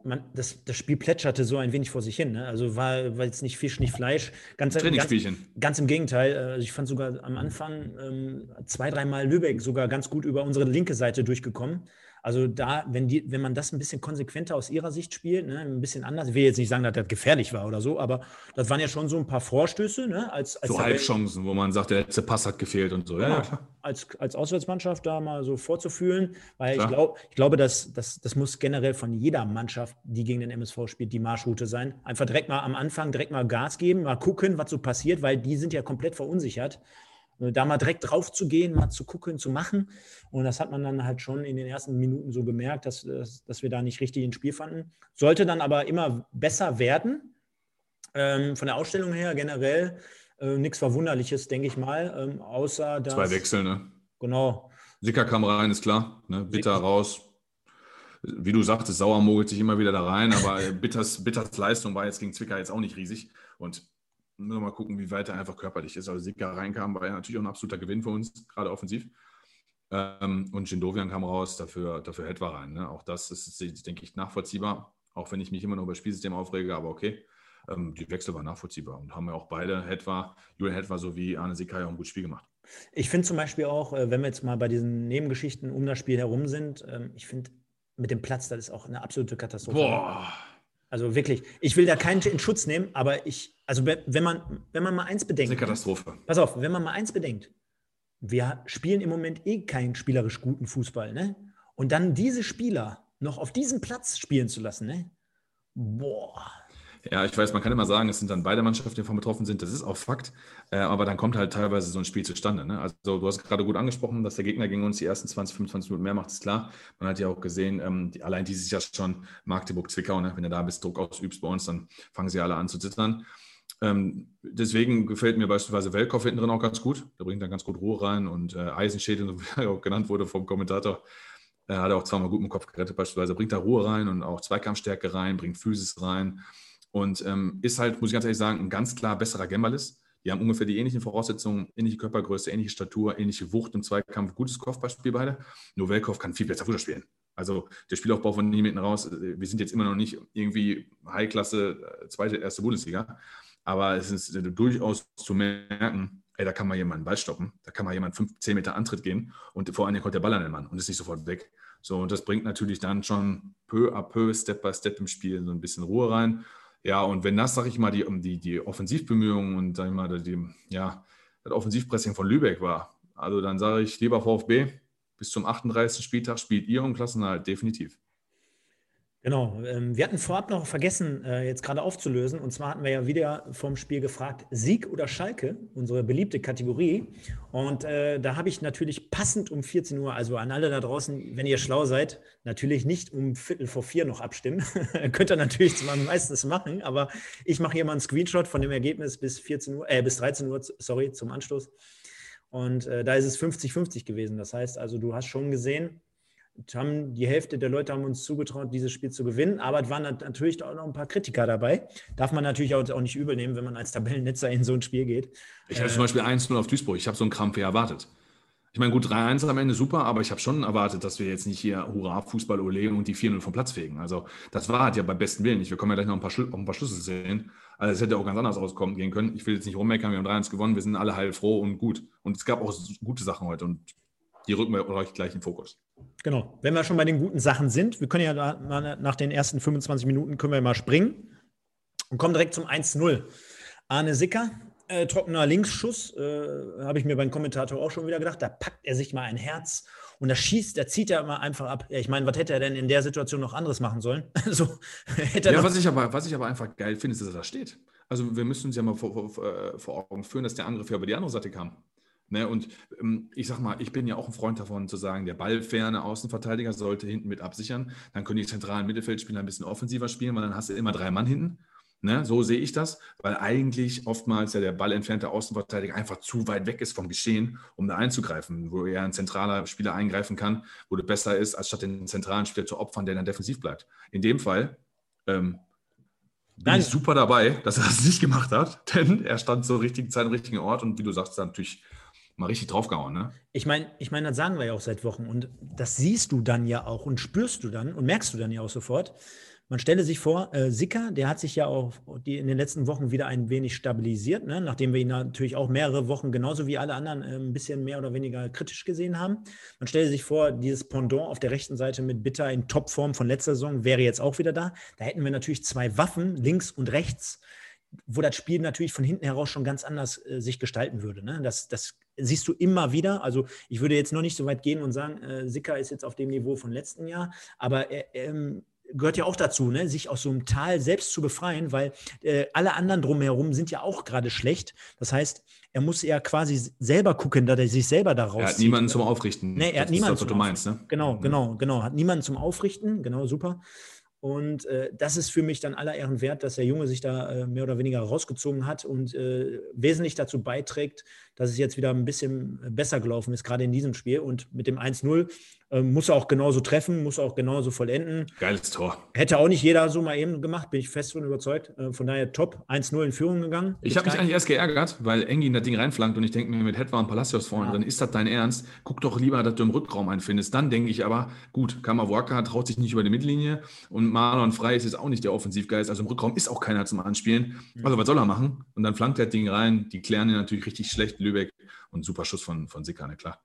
man, das, das Spiel plätscherte so ein wenig vor sich hin. Ne? Also war, war jetzt nicht Fisch, nicht Fleisch. Ganz, Trainingsspielchen. Ganz, ganz im Gegenteil. Also ich fand sogar am Anfang ähm, zwei, dreimal Lübeck sogar ganz gut über unsere linke Seite durchgekommen. Also da, wenn, die, wenn man das ein bisschen konsequenter aus ihrer Sicht spielt, ne, ein bisschen anders, ich will jetzt nicht sagen, dass das gefährlich war oder so, aber das waren ja schon so ein paar Vorstöße. Ne, als, als so Halbchancen, wo man sagt, der letzte Pass hat gefehlt und so. Ja, ja als, als Auswärtsmannschaft da mal so vorzufühlen, weil ich, glaub, ich glaube, dass, dass, das muss generell von jeder Mannschaft, die gegen den MSV spielt, die Marschroute sein. Einfach direkt mal am Anfang, direkt mal Gas geben, mal gucken, was so passiert, weil die sind ja komplett verunsichert. Äh, da mal direkt drauf zu gehen, mal zu gucken, zu machen. Und das hat man dann halt schon in den ersten Minuten so gemerkt, dass, dass, dass wir da nicht richtig ins Spiel fanden. Sollte dann aber immer besser werden. Ähm, von der Ausstellung her generell äh, nichts Verwunderliches, denke ich mal. Ähm, außer dass. Zwei Wechsel, ne? Genau. Sicker kam rein, ist klar. Ne? Bitter Sicker. raus. Wie du sagtest, Sauer mogelt sich immer wieder da rein, aber Bitters, Bitters Leistung war jetzt gegen Zwickau jetzt auch nicht riesig. Und müssen wir mal gucken, wie weit er einfach körperlich ist. Also Sika reinkam, war ja natürlich auch ein absoluter Gewinn für uns, gerade offensiv. Ähm, und Jindovian kam raus, dafür, dafür Hetwa rein. Ne? Auch das ist, denke ich, nachvollziehbar, auch wenn ich mich immer noch über das Spielsystem aufrege, aber okay. Ähm, die Wechsel waren nachvollziehbar und haben ja auch beide, Hetwa, Julian Hetwa sowie Arne Sika ja auch ein gutes Spiel gemacht. Ich finde zum Beispiel auch, äh, wenn wir jetzt mal bei diesen Nebengeschichten um das Spiel herum sind, ähm, ich finde mit dem Platz, das ist auch eine absolute Katastrophe. Boah. Also wirklich, ich will da keinen in Schutz nehmen, aber ich, also wenn man, wenn man mal eins bedenkt. Das ist eine Katastrophe. Pass auf, wenn man mal eins bedenkt, wir spielen im Moment eh keinen spielerisch guten Fußball, ne? Und dann diese Spieler noch auf diesem Platz spielen zu lassen, ne? Boah. Ja, ich weiß, man kann immer sagen, es sind dann beide Mannschaften, die davon betroffen sind. Das ist auch Fakt. Äh, aber dann kommt halt teilweise so ein Spiel zustande. Ne? Also, du hast gerade gut angesprochen, dass der Gegner gegen uns die ersten 20, 25 Minuten mehr macht, ist klar. Man hat ja auch gesehen, ähm, die, allein dieses Jahr schon Magdeburg-Zwickau, ne? wenn du da bist, Druck ausübst bei uns, dann fangen sie alle an zu zittern. Ähm, deswegen gefällt mir beispielsweise Welkow hinten drin auch ganz gut. Der bringt dann ganz gut Ruhe rein und äh, Eisenschädel, wie er auch genannt wurde vom Kommentator, äh, hat er auch zweimal gut im Kopf gerettet, beispielsweise. Bringt da Ruhe rein und auch Zweikampfstärke rein, bringt Physis rein und ähm, ist halt, muss ich ganz ehrlich sagen, ein ganz klar besserer Gembalis. Die haben ungefähr die ähnlichen Voraussetzungen, ähnliche Körpergröße, ähnliche Statur, ähnliche Wucht im Zweikampf, gutes Kopfballspiel beide. Nur kann viel besser Fußball spielen. Also der Spielaufbau von nie mitten raus. Äh, wir sind jetzt immer noch nicht irgendwie High-Klasse, äh, zweite, erste Bundesliga. Aber es ist durchaus zu merken, ey, da kann mal jemand einen Ball stoppen, da kann mal jemand 5, 10 Meter Antritt gehen und vor allem kommt der Ball an den Mann und ist nicht sofort weg. So, und das bringt natürlich dann schon peu à peu, Step by Step im Spiel so ein bisschen Ruhe rein. Ja, und wenn das, sag ich mal, die, die, die Offensivbemühungen und sag ich mal, die, ja, das Offensivpressing von Lübeck war, also dann sage ich lieber VfB, bis zum 38. Spieltag spielt ihr um Klassenhalt definitiv. Genau. Ähm, wir hatten vorab noch vergessen, äh, jetzt gerade aufzulösen. Und zwar hatten wir ja wieder vorm Spiel gefragt, Sieg oder Schalke, unsere beliebte Kategorie. Und äh, da habe ich natürlich passend um 14 Uhr, also an alle da draußen, wenn ihr schlau seid, natürlich nicht um Viertel vor vier noch abstimmen. Könnt ihr natürlich meistens machen, aber ich mache hier mal einen Screenshot von dem Ergebnis bis 14 Uhr, äh, bis 13 Uhr, sorry, zum Anstoß. Und äh, da ist es 50-50 gewesen. Das heißt also, du hast schon gesehen, haben, die Hälfte der Leute haben uns zugetraut, dieses Spiel zu gewinnen, aber es waren natürlich auch noch ein paar Kritiker dabei. Darf man natürlich auch, nicht übernehmen, wenn man als Tabellennetzer in so ein Spiel geht. Ich hatte äh, zum Beispiel 1-0 auf Duisburg. Ich habe so einen Krampf erwartet. Ich meine, gut, 3-1 am Ende super, aber ich habe schon erwartet, dass wir jetzt nicht hier Hurra, Fußball, Ole und die 4-0 vom Platz fegen. Also, das war halt ja beim besten Willen nicht. Wir kommen ja gleich noch ein paar, Schl ein paar Schlüssel sehen. Also, es hätte auch ganz anders auskommen gehen können. Ich will jetzt nicht rummeckern, wir haben 3-1 gewonnen, wir sind alle heilfroh und gut. Und es gab auch gute Sachen heute und die rücken wir euch gleich in den Fokus. Genau. Wenn wir schon bei den guten Sachen sind, wir können ja nach den ersten 25 Minuten können wir mal springen und kommen direkt zum 1-0. Arne Sicker, äh, trockener Linksschuss, äh, habe ich mir beim Kommentator auch schon wieder gedacht. Da packt er sich mal ein Herz und da schießt, da zieht er mal einfach ab. Ja, ich meine, was hätte er denn in der Situation noch anderes machen sollen? also, ja, was ich, aber, was ich aber einfach geil finde, ist, dass er da steht. Also wir müssen uns ja mal vor, vor, äh, vor Augen führen, dass der Angriff ja über die andere Seite kam. Ne, und ähm, ich sag mal, ich bin ja auch ein Freund davon zu sagen, der ballferne Außenverteidiger sollte hinten mit absichern. Dann können die zentralen Mittelfeldspieler ein bisschen offensiver spielen, weil dann hast du immer drei Mann hinten. Ne, so sehe ich das, weil eigentlich oftmals ja der ballentfernte Außenverteidiger einfach zu weit weg ist vom Geschehen, um da einzugreifen, wo eher ein zentraler Spieler eingreifen kann, wo du besser ist, als statt den zentralen Spieler zu opfern, der dann defensiv bleibt. In dem Fall ähm, bin Nein. ich super dabei, dass er das nicht gemacht hat, denn er stand zur richtigen Zeit am richtigen Ort und wie du sagst, dann natürlich mal richtig draufgehauen, ne? Ich meine, ich mein, das sagen wir ja auch seit Wochen und das siehst du dann ja auch und spürst du dann und merkst du dann ja auch sofort. Man stelle sich vor, äh, Sicker, der hat sich ja auch die in den letzten Wochen wieder ein wenig stabilisiert, ne? nachdem wir ihn natürlich auch mehrere Wochen genauso wie alle anderen äh, ein bisschen mehr oder weniger kritisch gesehen haben. Man stelle sich vor, dieses Pendant auf der rechten Seite mit Bitter in Topform von letzter Saison wäre jetzt auch wieder da. Da hätten wir natürlich zwei Waffen, links und rechts, wo das Spiel natürlich von hinten heraus schon ganz anders äh, sich gestalten würde. Ne? Das, das siehst du immer wieder. Also ich würde jetzt noch nicht so weit gehen und sagen, äh, Sicker ist jetzt auf dem Niveau von letzten Jahr, aber er ähm, gehört ja auch dazu, ne? sich aus so einem Tal selbst zu befreien, weil äh, alle anderen drumherum sind ja auch gerade schlecht. Das heißt, er muss ja quasi selber gucken, dass er sich selber daraus. Er hat niemanden zum Aufrichten. Nee, er das hat niemanden. Das, was du meinst, ne? Genau, mhm. genau, genau. Hat niemanden zum Aufrichten, genau, super. Und äh, das ist für mich dann aller Ehren wert, dass der Junge sich da äh, mehr oder weniger rausgezogen hat und äh, wesentlich dazu beiträgt, dass es jetzt wieder ein bisschen besser gelaufen ist, gerade in diesem Spiel. Und mit dem 1-0 ähm, muss er auch genauso treffen, muss auch genauso vollenden. Geiles Tor. Hätte auch nicht jeder so mal eben gemacht, bin ich fest von überzeugt. Äh, von daher top, 1-0 in Führung gegangen. Ich habe mich eigentlich erst geärgert, weil Engin das Ding reinflankt und ich denke mir mit Hetwa und Palacios vorne ja. drin, ist das dein Ernst? Guck doch lieber, dass du im Rückraum einfindest. Dann denke ich aber, gut, Kamawaka traut sich nicht über die Mittellinie und Marlon Frey ist jetzt auch nicht der Offensivgeist. Also im Rückraum ist auch keiner zum Anspielen. Also was soll er machen? Und dann flankt er das Ding rein. Die klären ihn natürlich richtig schlecht, Lübeck. Und super Schuss von, von Sicker, ne, klar.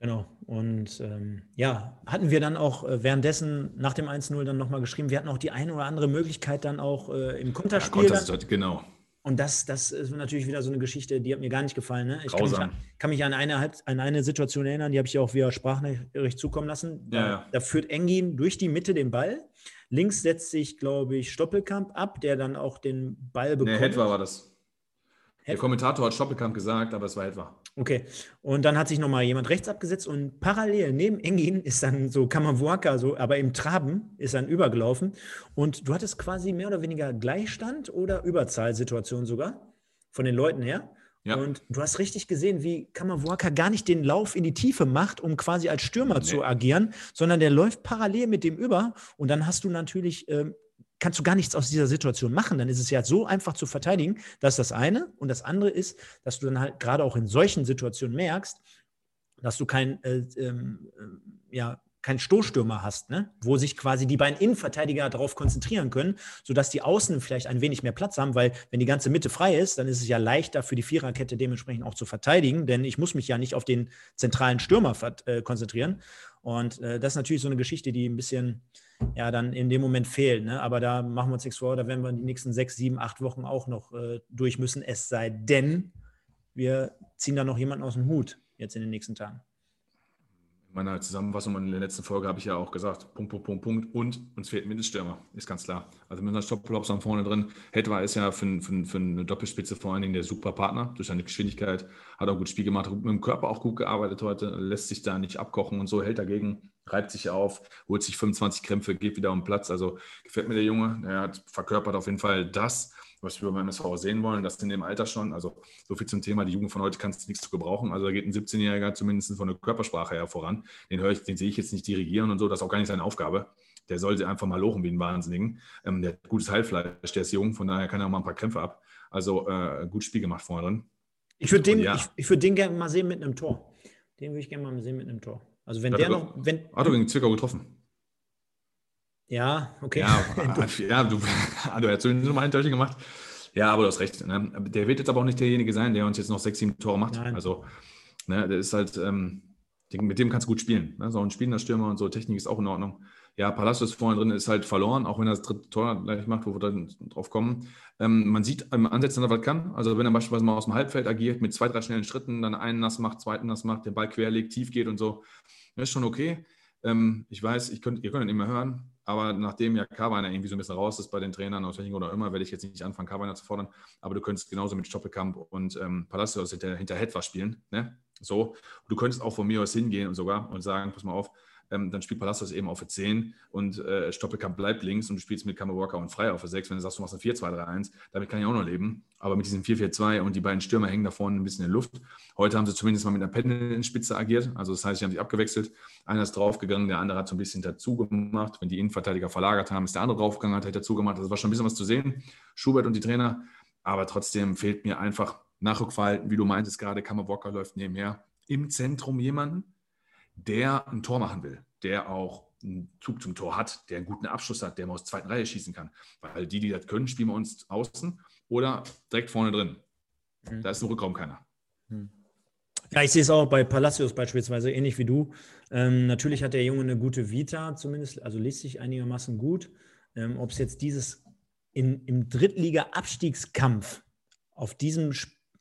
Genau. Und ähm, ja, hatten wir dann auch äh, währenddessen nach dem 1-0 dann nochmal geschrieben, wir hatten auch die eine oder andere Möglichkeit dann auch äh, im Konterspiel. Ja, Konter, genau. Und das, das ist natürlich wieder so eine Geschichte, die hat mir gar nicht gefallen. Ne? Ich kann mich, kann mich, an, eine, an eine Situation erinnern, die habe ich ja auch via Sprachnachricht zukommen lassen. Da, ja. da führt Engin durch die Mitte den Ball. Links setzt sich, glaube ich, Stoppelkamp ab, der dann auch den Ball bekommt. Nee, Hetwa war das. Der Kommentator hat Stoppelkamp gesagt, aber es war etwa. Okay. Und dann hat sich nochmal jemand rechts abgesetzt und parallel neben Engin ist dann so Kamavuaka, so, aber im Traben ist dann übergelaufen. Und du hattest quasi mehr oder weniger Gleichstand oder Überzahlsituation sogar von den Leuten her. Ja. Und du hast richtig gesehen, wie Kamavuaka gar nicht den Lauf in die Tiefe macht, um quasi als Stürmer nee. zu agieren, sondern der läuft parallel mit dem über. Und dann hast du natürlich ähm, kannst du gar nichts aus dieser Situation machen. Dann ist es ja so einfach zu verteidigen. Das ist das eine. Und das andere ist, dass du dann halt gerade auch in solchen Situationen merkst, dass du kein, äh, ähm, äh, ja, keinen Stoßstürmer hast, ne? wo sich quasi die beiden Innenverteidiger darauf konzentrieren können, sodass die Außen vielleicht ein wenig mehr Platz haben, weil wenn die ganze Mitte frei ist, dann ist es ja leichter für die Viererkette dementsprechend auch zu verteidigen, denn ich muss mich ja nicht auf den zentralen Stürmer äh, konzentrieren. Und äh, das ist natürlich so eine Geschichte, die ein bisschen ja dann in dem Moment fehlt. Ne? Aber da machen wir uns nichts vor, da werden wir die nächsten sechs, sieben, acht Wochen auch noch äh, durch müssen, es sei denn, wir ziehen da noch jemanden aus dem Hut jetzt in den nächsten Tagen meiner Zusammenfassung in der letzten Folge habe ich ja auch gesagt, Punkt, Punkt, Punkt, Punkt und uns fehlt ein Mittelstürmer, ist ganz klar. Also mit einer Stoppflops an vorne drin. Hetwa ist ja für, für, für, eine Doppelspitze vor allen Dingen der super Partner durch seine Geschwindigkeit, hat auch gut Spiel gemacht, mit dem Körper auch gut gearbeitet heute, lässt sich da nicht abkochen und so, hält dagegen, reibt sich auf, holt sich 25 Krämpfe, geht wieder um Platz. Also gefällt mir der Junge, er hat verkörpert auf jeden Fall das, was wir beim MSV sehen wollen, das in dem Alter schon. Also so viel zum Thema, die Jugend von heute kannst du nichts zu gebrauchen. Also da geht ein 17-Jähriger zumindest von der Körpersprache her voran. Den höre ich, den sehe ich jetzt nicht dirigieren und so, das ist auch gar nicht seine Aufgabe. Der soll sie einfach mal lochen wie ein Wahnsinnigen. Ähm, der hat gutes Heilfleisch, der ist jung, von daher kann er auch mal ein paar Krämpfe ab. Also äh, gut Spiel gemacht vorne drin. Ich würde den, ja. ich, ich würd den gerne mal sehen mit einem Tor. Den würde ich gerne mal sehen mit einem Tor. Also wenn hat der noch. Wenn, hat er gegen Zwickau getroffen. Ja, okay. Ja, ja du, du hast zumindest mal eindeutig gemacht. Ja, aber du hast recht. Ne? Der wird jetzt aber auch nicht derjenige sein, der uns jetzt noch sechs, sieben Tore macht. Nein. Also, ne, der ist halt, ähm, mit dem kannst du gut spielen. Ne? So ein spielender Stürmer und so, Technik ist auch in Ordnung. Ja, Palacios vorne drin ist halt verloren, auch wenn er das dritte Tor gleich macht, wo wir dann drauf kommen. Ähm, man sieht im Ansatz, dass er was kann. Also, wenn er beispielsweise mal aus dem Halbfeld agiert, mit zwei, drei schnellen Schritten, dann einen nass macht, zweiten nass macht, den Ball querlegt, tief geht und so, das ist schon okay. Ähm, ich weiß, ich könnt, ihr könnt ihn immer hören, aber nachdem ja Carweiner irgendwie so ein bisschen raus ist bei den Trainern aus welchen oder immer, werde ich jetzt nicht anfangen, Carweiner zu fordern. Aber du könntest genauso mit Stoppelkamp und ähm, Palacios hinter, hinter Hetwa spielen. Ne? So. Du könntest auch von mir aus hingehen und sogar und sagen, pass mal auf, ähm, dann spielt Palacios eben auf der 10 und äh, Stoppelkamp bleibt links und du spielst mit Walker und Frei auf der 6. Wenn du sagst, du machst ein 4-2-3-1, damit kann ich auch noch leben. Aber mit diesem 4-4-2 und die beiden Stürmer hängen da vorne ein bisschen in der Luft. Heute haben sie zumindest mal mit einer Pendelspitze agiert. Also das heißt, sie haben sich abgewechselt. Einer ist draufgegangen, der andere hat so ein bisschen dazu gemacht. Wenn die Innenverteidiger verlagert haben, ist der andere draufgegangen, hat dazu gemacht. Das war schon ein bisschen was zu sehen. Schubert und die Trainer. Aber trotzdem fehlt mir einfach Nachrückverhalten, wie du meintest gerade, Walker läuft nebenher. Im Zentrum jemanden, der ein Tor machen will, der auch einen Zug zum Tor hat, der einen guten Abschluss hat, der mal aus der zweiten Reihe schießen kann. Weil die, die das können, spielen wir uns außen oder direkt vorne drin. Mhm. Da ist im Rückraum keiner. Mhm. Ja, ich sehe es auch bei Palacios beispielsweise ähnlich wie du. Ähm, natürlich hat der Junge eine gute Vita, zumindest, also liest sich einigermaßen gut. Ähm, Ob es jetzt dieses in, im Drittliga-Abstiegskampf auf diesem,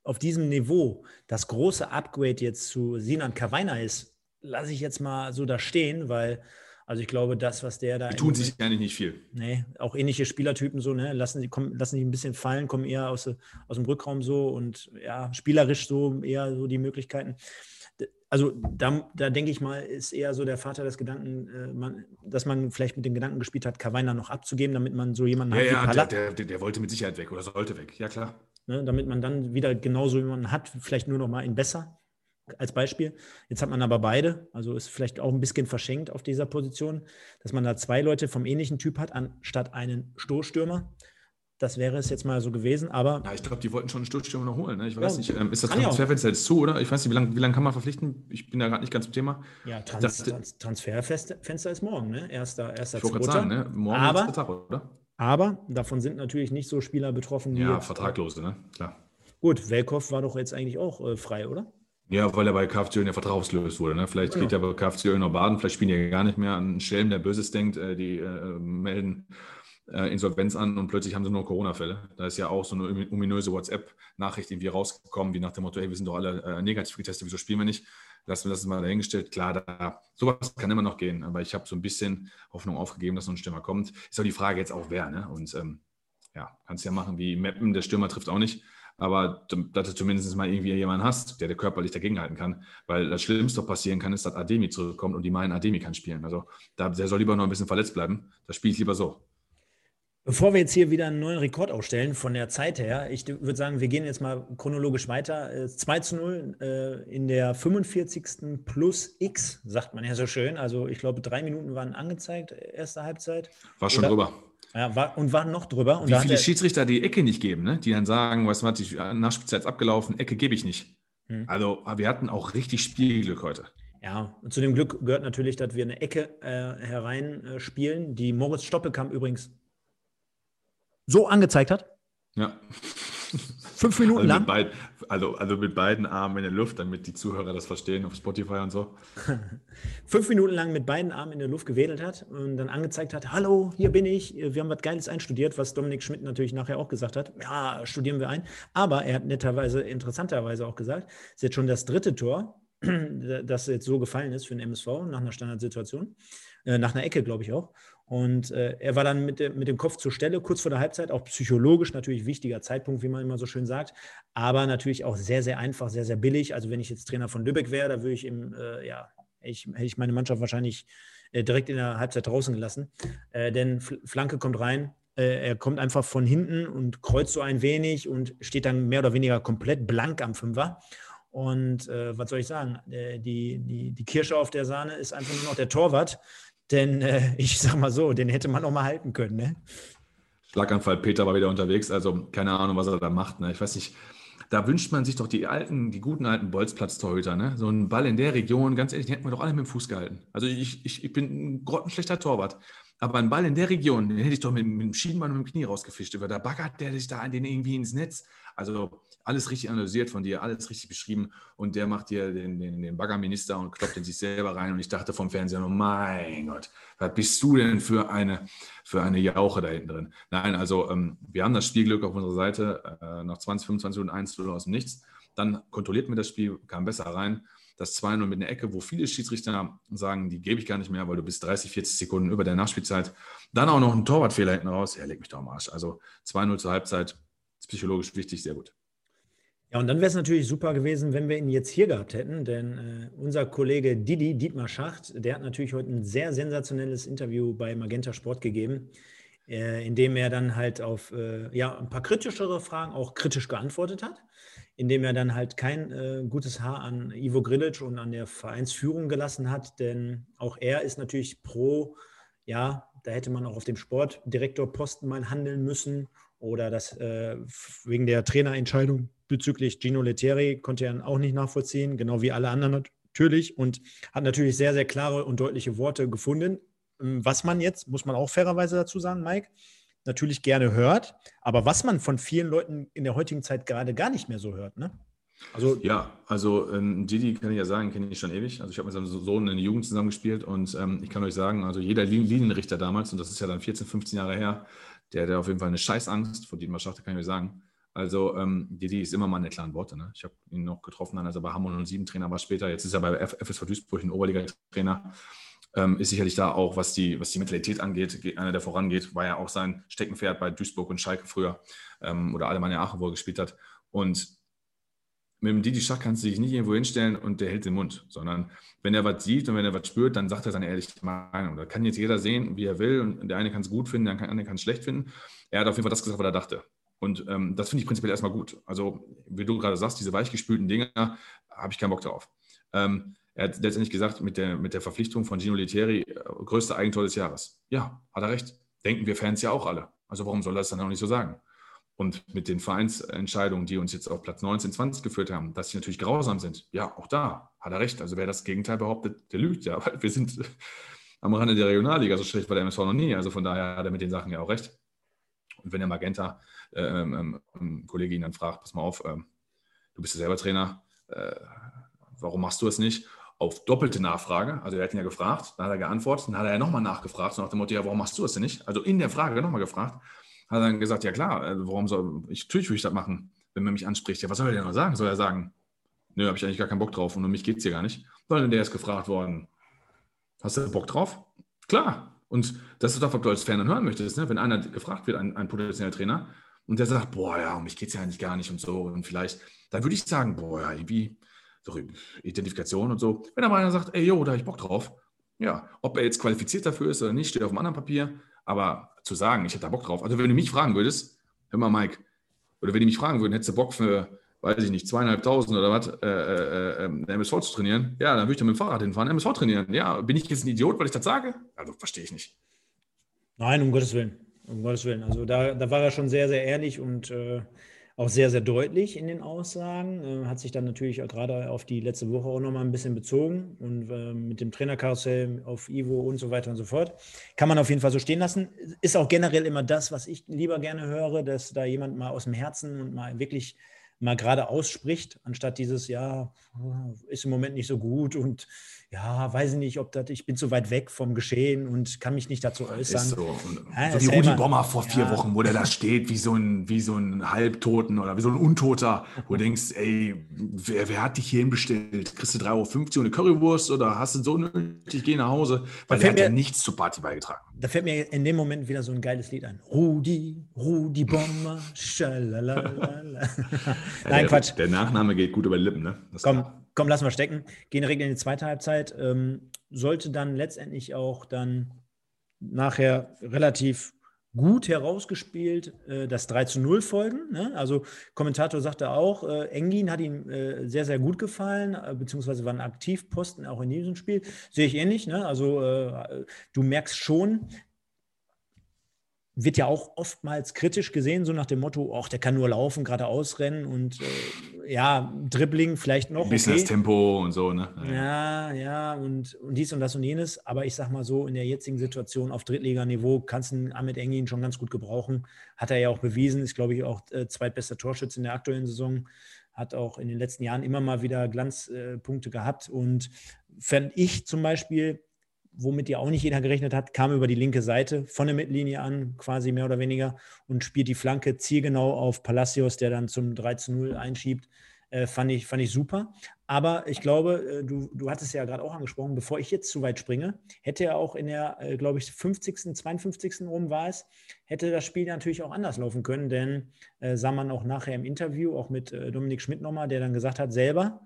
auf diesem Niveau das große Upgrade jetzt zu Sinan Kawainer ist, lasse ich jetzt mal so da stehen, weil, also ich glaube, das, was der da. Die tun sich eigentlich nicht viel. Nee, auch ähnliche Spielertypen so, ne, lassen sie kommen, lassen sich ein bisschen fallen, kommen eher aus, aus dem Rückraum so und ja, spielerisch so eher so die Möglichkeiten. Also da, da denke ich mal, ist eher so der Vater des Gedanken, äh, man, dass man vielleicht mit dem Gedanken gespielt hat, Kawainer noch abzugeben, damit man so jemanden ja, hat. Ja, der, der, der, der wollte mit Sicherheit weg oder sollte weg, ja klar. ne, damit man dann wieder genauso wie man hat, vielleicht nur noch mal in besser als Beispiel. Jetzt hat man aber beide, also ist vielleicht auch ein bisschen verschenkt auf dieser Position, dass man da zwei Leute vom ähnlichen Typ hat, anstatt einen Stoßstürmer. Das wäre es jetzt mal so gewesen, aber. Ja, ich glaube, die wollten schon einen Stoßstürmer noch holen. Ne? Ich weiß ja, nicht, ähm, ist das Transferfenster jetzt zu, oder? Ich weiß nicht, wie lange wie lang kann man verpflichten? Ich bin da gerade nicht ganz im Thema. Ja, Trans das, Trans Transferfenster ist morgen, ne? Erster, erster ich wollte sagen, ne? Morgen aber, ist der Tag, oder? Aber davon sind natürlich nicht so Spieler betroffen. Wie ja, Vertraglose, ne? Klar. Gut, Welkow war doch jetzt eigentlich auch äh, frei, oder? Ja, weil er bei KFC der Vertrag ausgelöst wurde. Ne? Vielleicht geht er bei KFC noch baden, vielleicht spielen die ja gar nicht mehr. Ein Schelm, der Böses denkt, äh, die äh, melden äh, Insolvenz an und plötzlich haben sie nur Corona-Fälle. Da ist ja auch so eine ominöse WhatsApp-Nachricht irgendwie rausgekommen, wie nach dem Motto, hey, wir sind doch alle äh, negativ getestet, wieso spielen wir nicht? Lassen wir das mal dahingestellt. Klar, da, sowas kann immer noch gehen, aber ich habe so ein bisschen Hoffnung aufgegeben, dass so ein Stürmer kommt. Ist auch die Frage jetzt auch wer, ne? Und ähm, ja, kannst ja machen wie Mappen, der Stürmer trifft auch nicht aber dass du zumindest mal irgendwie jemanden hast, der, der körperlich dagegenhalten kann. Weil das Schlimmste passieren kann, ist, dass Ademi zurückkommt und die meinen, Ademi kann spielen. Also da, der soll lieber noch ein bisschen verletzt bleiben. Das spiele ich lieber so. Bevor wir jetzt hier wieder einen neuen Rekord aufstellen von der Zeit her, ich würde sagen, wir gehen jetzt mal chronologisch weiter. 2 äh, zu 0 äh, in der 45. plus X, sagt man ja so schön. Also ich glaube, drei Minuten waren angezeigt, erste Halbzeit. War schon Oder? drüber. Ja, war, und war noch drüber. Und Wie viele Schiedsrichter die Ecke nicht geben, ne? die dann sagen, was hat sich Nachspielzeit abgelaufen, Ecke gebe ich nicht. Hm. Also wir hatten auch richtig Spielglück heute. Ja, und zu dem Glück gehört natürlich, dass wir eine Ecke äh, hereinspielen, äh, die Moritz Stoppelkamp übrigens so angezeigt hat. Ja. Fünf Minuten also lang. Beid, also, also mit beiden Armen in der Luft, damit die Zuhörer das verstehen auf Spotify und so. Fünf Minuten lang mit beiden Armen in der Luft gewedelt hat und dann angezeigt hat: Hallo, hier bin ich. Wir haben was Geiles einstudiert, was Dominik Schmidt natürlich nachher auch gesagt hat. Ja, studieren wir ein. Aber er hat netterweise, interessanterweise auch gesagt: Es ist jetzt schon das dritte Tor, das jetzt so gefallen ist für den MSV nach einer Standardsituation. Äh, nach einer Ecke, glaube ich auch. Und äh, er war dann mit, mit dem Kopf zur Stelle, kurz vor der Halbzeit, auch psychologisch natürlich wichtiger Zeitpunkt, wie man immer so schön sagt, aber natürlich auch sehr, sehr einfach, sehr, sehr billig. Also wenn ich jetzt Trainer von Lübeck wäre, da würde ich ihm, äh, ja, ich, hätte ich meine Mannschaft wahrscheinlich äh, direkt in der Halbzeit draußen gelassen. Äh, denn Flanke kommt rein, äh, er kommt einfach von hinten und kreuzt so ein wenig und steht dann mehr oder weniger komplett blank am Fünfer. Und äh, was soll ich sagen? die, die, die Kirsche auf der Sahne ist einfach nur noch der Torwart, denn äh, ich sag mal so, den hätte man auch mal halten können. Ne? Schlaganfall, Peter war wieder unterwegs, also keine Ahnung, was er da macht. Ne? Ich weiß nicht, da wünscht man sich doch die alten, die guten alten Bolzplatz-Torhüter, ne? So ein Ball in der Region, ganz ehrlich, den hätten wir doch alle mit dem Fuß gehalten. Also ich, ich, ich bin ein grottenschlechter Torwart. Aber ein Ball in der Region, den hätte ich doch mit, mit dem Schienbein und mit dem Knie rausgefischt. Über da baggert der sich da den irgendwie ins Netz. Also alles richtig analysiert von dir, alles richtig beschrieben und der macht dir den, den, den Baggerminister und kloppt in sich selber rein und ich dachte vom Fernseher, oh mein Gott, was bist du denn für eine, für eine Jauche da hinten drin? Nein, also ähm, wir haben das Spielglück auf unserer Seite, äh, nach 20, 25 Minuten 1 aus dem Nichts, dann kontrolliert mir das Spiel, kam besser rein, das 2-0 mit einer Ecke, wo viele Schiedsrichter sagen, die gebe ich gar nicht mehr, weil du bist 30, 40 Sekunden über der Nachspielzeit. Dann auch noch ein Torwartfehler hinten raus. Ja, leg mich doch am Arsch. Also 2-0 zur Halbzeit, psychologisch wichtig, sehr gut. Ja, und dann wäre es natürlich super gewesen, wenn wir ihn jetzt hier gehabt hätten, denn äh, unser Kollege Didi, Dietmar Schacht, der hat natürlich heute ein sehr sensationelles Interview bei Magenta Sport gegeben, äh, in dem er dann halt auf äh, ja, ein paar kritischere Fragen auch kritisch geantwortet hat, indem er dann halt kein äh, gutes Haar an Ivo Grilic und an der Vereinsführung gelassen hat, denn auch er ist natürlich pro, ja, da hätte man auch auf dem Sportdirektorposten mal handeln müssen oder das äh, wegen der Trainerentscheidung bezüglich Gino Lettieri konnte er auch nicht nachvollziehen, genau wie alle anderen natürlich und hat natürlich sehr, sehr klare und deutliche Worte gefunden. Ähm, was man jetzt, muss man auch fairerweise dazu sagen, Mike, natürlich gerne hört, aber was man von vielen Leuten in der heutigen Zeit gerade gar nicht mehr so hört, ne? Also, ja, also ähm, Didi kann ich ja sagen, kenne ich schon ewig. Also ich habe mit seinem Sohn in der Jugend zusammengespielt und ähm, ich kann euch sagen, also jeder Linienrichter damals, und das ist ja dann 14, 15 Jahre her, der hat auf jeden Fall eine Scheißangst vor Dietmar Schachter, kann ich euch sagen. Also ähm, Didi ist immer mal eine klaren Worte. Ne? Ich habe ihn noch getroffen, als er bei Hamburg 07 Trainer war später. Jetzt ist er bei FSV Duisburg ein Oberliga-Trainer. Ähm, ist sicherlich da auch, was die, was die Mentalität angeht, einer, der vorangeht, war ja auch sein Steckenpferd bei Duisburg und Schalke früher ähm, oder Alemannia Aachen, wo er gespielt hat. Und mit dem Didi Schach kannst du dich nicht irgendwo hinstellen und der hält den Mund, sondern wenn er was sieht und wenn er was spürt, dann sagt er seine ehrliche Meinung. Da kann jetzt jeder sehen, wie er will und der eine kann es gut finden, der andere kann es schlecht finden. Er hat auf jeden Fall das gesagt, was er dachte. Und ähm, das finde ich prinzipiell erstmal gut. Also, wie du gerade sagst, diese weichgespülten Dinger, habe ich keinen Bock drauf. Ähm, er hat letztendlich gesagt, mit der, mit der Verpflichtung von Gino Literi, äh, größte Eigentor des Jahres. Ja, hat er recht. Denken wir Fans ja auch alle. Also warum soll er das dann auch nicht so sagen? Und mit den Vereinsentscheidungen, die uns jetzt auf Platz 19, 20 geführt haben, dass sie natürlich grausam sind, ja, auch da hat er recht. Also wer das Gegenteil behauptet, der lügt ja, weil wir sind am Rande der Regionalliga, so schlecht war der MSV noch nie. Also von daher hat er mit den Sachen ja auch recht. Und wenn der Magenta ähm, ähm, ähm, Kollege ihn dann fragt, pass mal auf, ähm, du bist ja selber Trainer, äh, warum machst du es nicht? Auf doppelte Nachfrage, also er hat ihn ja gefragt, dann hat er geantwortet, dann hat er ja nochmal nachgefragt, so nach dem Motto, ja, warum machst du es denn nicht? Also in der Frage nochmal gefragt, hat er dann gesagt, ja klar, äh, warum soll ich, natürlich würde ich das machen, wenn man mich anspricht. Ja, was soll er denn noch sagen? Soll er sagen, nö, habe ich eigentlich gar keinen Bock drauf und um mich geht es hier gar nicht? Sondern der ist gefragt worden, hast du Bock drauf? Klar. Und das ist doch, was du als Fan dann hören möchtest, ne? wenn einer gefragt wird, ein, ein potenzieller Trainer, und der sagt, boah, ja, um mich geht es ja eigentlich gar nicht und so. Und vielleicht, dann würde ich sagen, boah, ja, irgendwie, so Identifikation und so. Wenn aber einer sagt, ey, yo, da habe ich Bock drauf, ja, ob er jetzt qualifiziert dafür ist oder nicht, steht auf einem anderen Papier. Aber zu sagen, ich hätte da Bock drauf. Also wenn du mich fragen würdest, hör mal, Mike, oder wenn die mich fragen würden, hättest du Bock für, weiß ich nicht, zweieinhalbtausend oder was, äh, äh, äh, MSV zu trainieren? Ja, dann würde ich dann mit dem Fahrrad hinfahren, MSV trainieren. Ja, bin ich jetzt ein Idiot, weil ich das sage? Also verstehe ich nicht. Nein, um Gottes Willen. Um Gottes Willen. Also da, da war er schon sehr, sehr ehrlich und äh, auch sehr, sehr deutlich in den Aussagen. Äh, hat sich dann natürlich auch gerade auf die letzte Woche auch nochmal ein bisschen bezogen und äh, mit dem Trainerkarussell auf Ivo und so weiter und so fort. Kann man auf jeden Fall so stehen lassen. Ist auch generell immer das, was ich lieber gerne höre, dass da jemand mal aus dem Herzen und mal wirklich mal gerade ausspricht, anstatt dieses, ja, ist im Moment nicht so gut und ja, weiß ich nicht, ob das, ich bin zu weit weg vom Geschehen und kann mich nicht dazu äußern. Ist so. Ja, so wie Rudi Bommer vor vier ja. Wochen, wo der da steht, wie so ein, wie so ein Halbtoten oder wie so ein Untoter, wo du denkst, ey, wer, wer hat dich hierhin bestellt? Kriegst du 3,50 Euro eine Currywurst oder hast du so nötig, geh nach Hause? Weil der hat mir, ja nichts zur Party beigetragen. Da fällt mir in dem Moment wieder so ein geiles Lied ein. Rudi, Rudi Bommer, schalalala. Nein, Quatsch. Der Nachname geht gut über die Lippen, ne? Das Komm, komm, lassen wir stecken. Gehen direkt in die zweite Halbzeit. Ähm, sollte dann letztendlich auch dann nachher relativ gut herausgespielt äh, das 3 zu 0 folgen. Ne? Also Kommentator sagte auch, äh, Engin hat ihm äh, sehr, sehr gut gefallen, äh, beziehungsweise war ein Aktivposten auch in diesem Spiel. Sehe ich ähnlich. Ne? Also äh, du merkst schon, wird ja auch oftmals kritisch gesehen, so nach dem Motto, ach, der kann nur laufen, geradeaus rennen und äh, ja, Dribbling vielleicht noch. Ein bisschen okay. das Tempo und so, ne? Ja, ja, ja und, und dies und das und jenes. Aber ich sag mal so, in der jetzigen Situation auf Drittliganiveau kannst du Ahmed Engin schon ganz gut gebrauchen. Hat er ja auch bewiesen, ist, glaube ich, auch äh, zweitbester Torschütze in der aktuellen Saison. Hat auch in den letzten Jahren immer mal wieder Glanzpunkte äh, gehabt. Und fände ich zum Beispiel, womit ja auch nicht jeder gerechnet hat, kam über die linke Seite von der Mittellinie an, quasi mehr oder weniger, und spielt die Flanke zielgenau auf Palacios, der dann zum 3 zu 0 einschiebt. Äh, fand, ich, fand ich super. Aber ich glaube, äh, du, du hattest ja gerade auch angesprochen, bevor ich jetzt zu weit springe, hätte er auch in der, äh, glaube ich, 50., 52. rum war es, hätte das Spiel natürlich auch anders laufen können, denn äh, sah man auch nachher im Interview, auch mit äh, Dominik Schmidt nochmal, der dann gesagt hat, selber,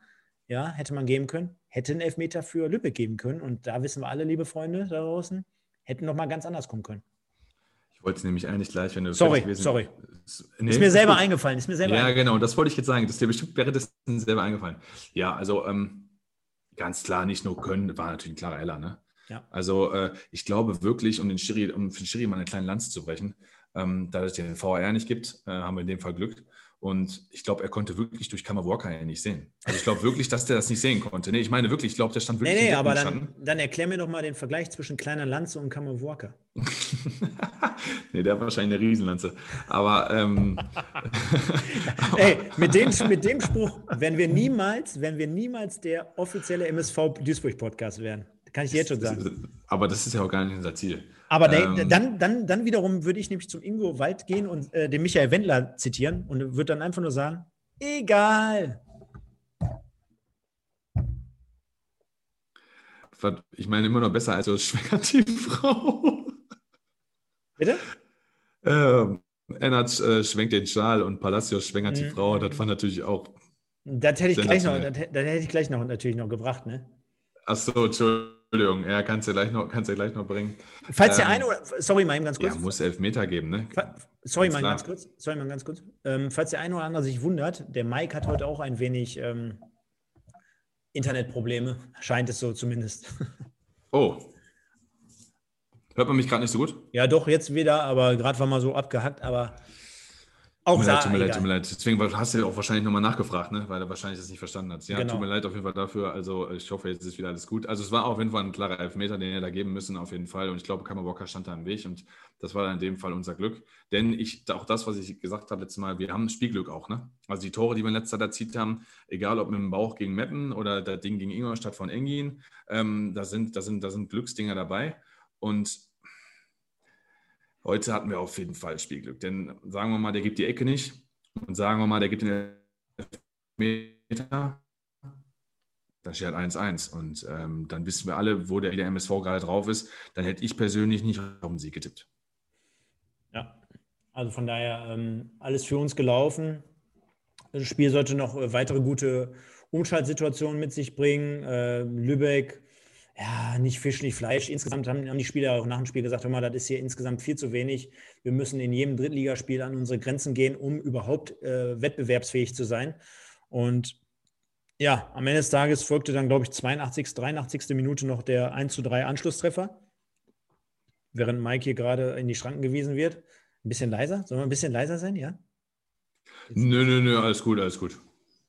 ja, hätte man geben können, hätte einen Elfmeter für Lübeck geben können. Und da wissen wir alle, liebe Freunde da draußen, hätten noch mal ganz anders kommen können. Ich wollte es nämlich eigentlich gleich, wenn du. Sorry, sorry. Nee, ist mir selber ist eingefallen. Ist mir selber ja, genau. Das wollte ich jetzt sagen. Das dir bestimmt währenddessen selber eingefallen. Ja, also ähm, ganz klar, nicht nur können, war natürlich ein klarer Heller. Ne? Ja. Also äh, ich glaube wirklich, um den Schiri, um für den Schiri mal eine kleine Lanze zu brechen, ähm, da es den VR nicht gibt, äh, haben wir in dem Fall Glück. Und ich glaube, er konnte wirklich durch Kammer Walker ja nicht sehen. Also ich glaube wirklich, dass der das nicht sehen konnte. Nee, ich meine wirklich, ich glaube, der stand wirklich Nee, nee, aber dann, dann, erklär mir doch mal den Vergleich zwischen kleiner Lanze und Kammer Walker. nee, der hat wahrscheinlich eine Riesenlanze. Aber, ähm, Ey, mit dem, mit dem Spruch werden wir niemals, werden wir niemals der offizielle MSV Duisburg Podcast werden. Kann ich jetzt schon sagen. Aber das ist ja auch gar nicht unser Ziel. Aber ähm, dann, dann, dann wiederum würde ich nämlich zum Ingo Wald gehen und äh, den Michael Wendler zitieren und würde dann einfach nur sagen: Egal. Ich meine immer noch besser als so schwängert die Frau. Bitte? Ähm, Ennert äh, schwenkt den Schal und Palacios schwängert mhm. die Frau. Das war natürlich auch. Das hätte ich gleich noch, das, das hätte ich gleich noch natürlich noch gebracht, ne? Ach so, Entschuldigung. Entschuldigung, ja, kannst du gleich noch, kannst du gleich noch bringen. Falls ähm, der eine oder, sorry, mal eben ganz kurz. Ja, muss elf Meter geben, ne? Sorry, mal ganz kurz. Sorry, mal ganz kurz. Ähm, falls der eine oder andere sich wundert, der Mike hat heute auch ein wenig ähm, Internetprobleme, scheint es so zumindest. Oh. Hört man mich gerade nicht so gut? Ja, doch, jetzt wieder, aber gerade war mal so abgehackt, aber auch tut mir leid, tut mir leid, tut mir leid. Deswegen hast du ja auch wahrscheinlich nochmal nachgefragt, ne? weil er wahrscheinlich das nicht verstanden hat. Ja, genau. tut mir leid auf jeden Fall dafür. Also ich hoffe, jetzt ist wieder alles gut. Also es war auf jeden Fall ein klarer Elfmeter, den er da geben müssen, auf jeden Fall. Und ich glaube, Kammerbocker stand da im Weg und das war dann in dem Fall unser Glück. Denn ich, auch das, was ich gesagt habe letztes Mal, wir haben Spielglück auch. Ne? Also die Tore, die wir in letzter Zeit erzielt haben, egal ob mit dem Bauch gegen Meppen oder das Ding gegen Ingolstadt von Engin, ähm, da, sind, da, sind, da sind Glücksdinger dabei. Und heute hatten wir auf jeden Fall Spielglück. Denn sagen wir mal, der gibt die Ecke nicht und sagen wir mal, der gibt den Meter, dann steht halt 1-1. Und ähm, dann wissen wir alle, wo der, der MSV gerade drauf ist. Dann hätte ich persönlich nicht auf den Sieg getippt. Ja, also von daher ähm, alles für uns gelaufen. Das Spiel sollte noch äh, weitere gute Umschaltsituationen mit sich bringen. Äh, Lübeck ja, nicht Fisch, nicht Fleisch. Insgesamt haben, haben die Spieler auch nach dem Spiel gesagt, hör mal, das ist hier insgesamt viel zu wenig. Wir müssen in jedem Drittligaspiel an unsere Grenzen gehen, um überhaupt äh, wettbewerbsfähig zu sein. Und ja, am Ende des Tages folgte dann, glaube ich, 82., 83. Minute noch der 1 zu 3 Anschlusstreffer, während Mike hier gerade in die Schranken gewiesen wird. Ein bisschen leiser? Sollen wir ein bisschen leiser sein, ja? Nö, nö, nö, alles gut, alles gut.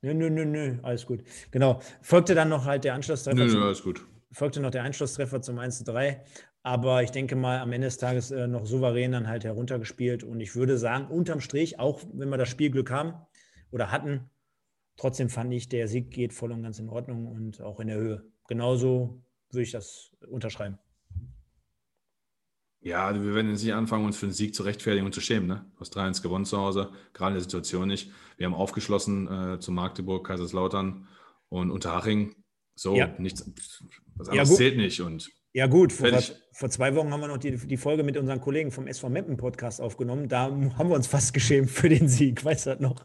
Nö, nö, nö, nö, alles gut. Genau. Folgte dann noch halt der Anschlusstreffer. Nö, nö, alles gut folgte noch der Einschlusstreffer zum 1-3. Aber ich denke mal, am Ende des Tages äh, noch souverän dann halt heruntergespielt. Und ich würde sagen, unterm Strich, auch wenn wir das Spielglück haben oder hatten, trotzdem fand ich, der Sieg geht voll und ganz in Ordnung und auch in der Höhe. Genauso würde ich das unterschreiben. Ja, also wir werden jetzt nicht anfangen, uns für den Sieg zu rechtfertigen und zu schämen. Ne? Du hast 3-1 gewonnen zu Hause, gerade in der Situation nicht. Wir haben aufgeschlossen äh, zu Magdeburg, Kaiserslautern und Unterhaching. So, ja. nichts, was anderes ja, zählt nicht. Und ja, gut, vor, vor, zwei Wochen haben wir noch die, die Folge mit unseren Kollegen vom SV Meppen Podcast aufgenommen. Da haben wir uns fast geschämt für den Sieg, weißt du das noch?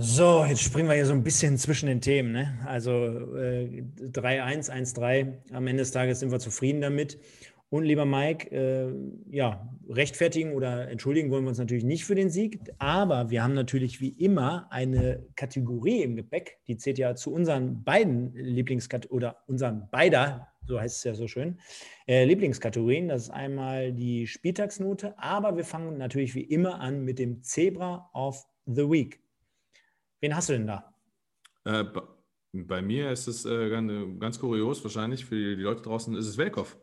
So, jetzt springen wir hier so ein bisschen zwischen den Themen. Ne? Also äh, 3-1, 1-3. Am Ende des Tages sind wir zufrieden damit. Und lieber Mike, äh, ja, rechtfertigen oder entschuldigen wollen wir uns natürlich nicht für den Sieg, aber wir haben natürlich wie immer eine Kategorie im Gepäck, die zählt ja zu unseren beiden Lieblingskategorien oder unseren beider, so heißt es ja so schön, äh, Lieblingskategorien. Das ist einmal die Spieltagsnote, aber wir fangen natürlich wie immer an mit dem Zebra of the Week. Wen hast du denn da? Äh, bei mir ist es äh, ganz, ganz kurios, wahrscheinlich für die Leute draußen ist es Welkow.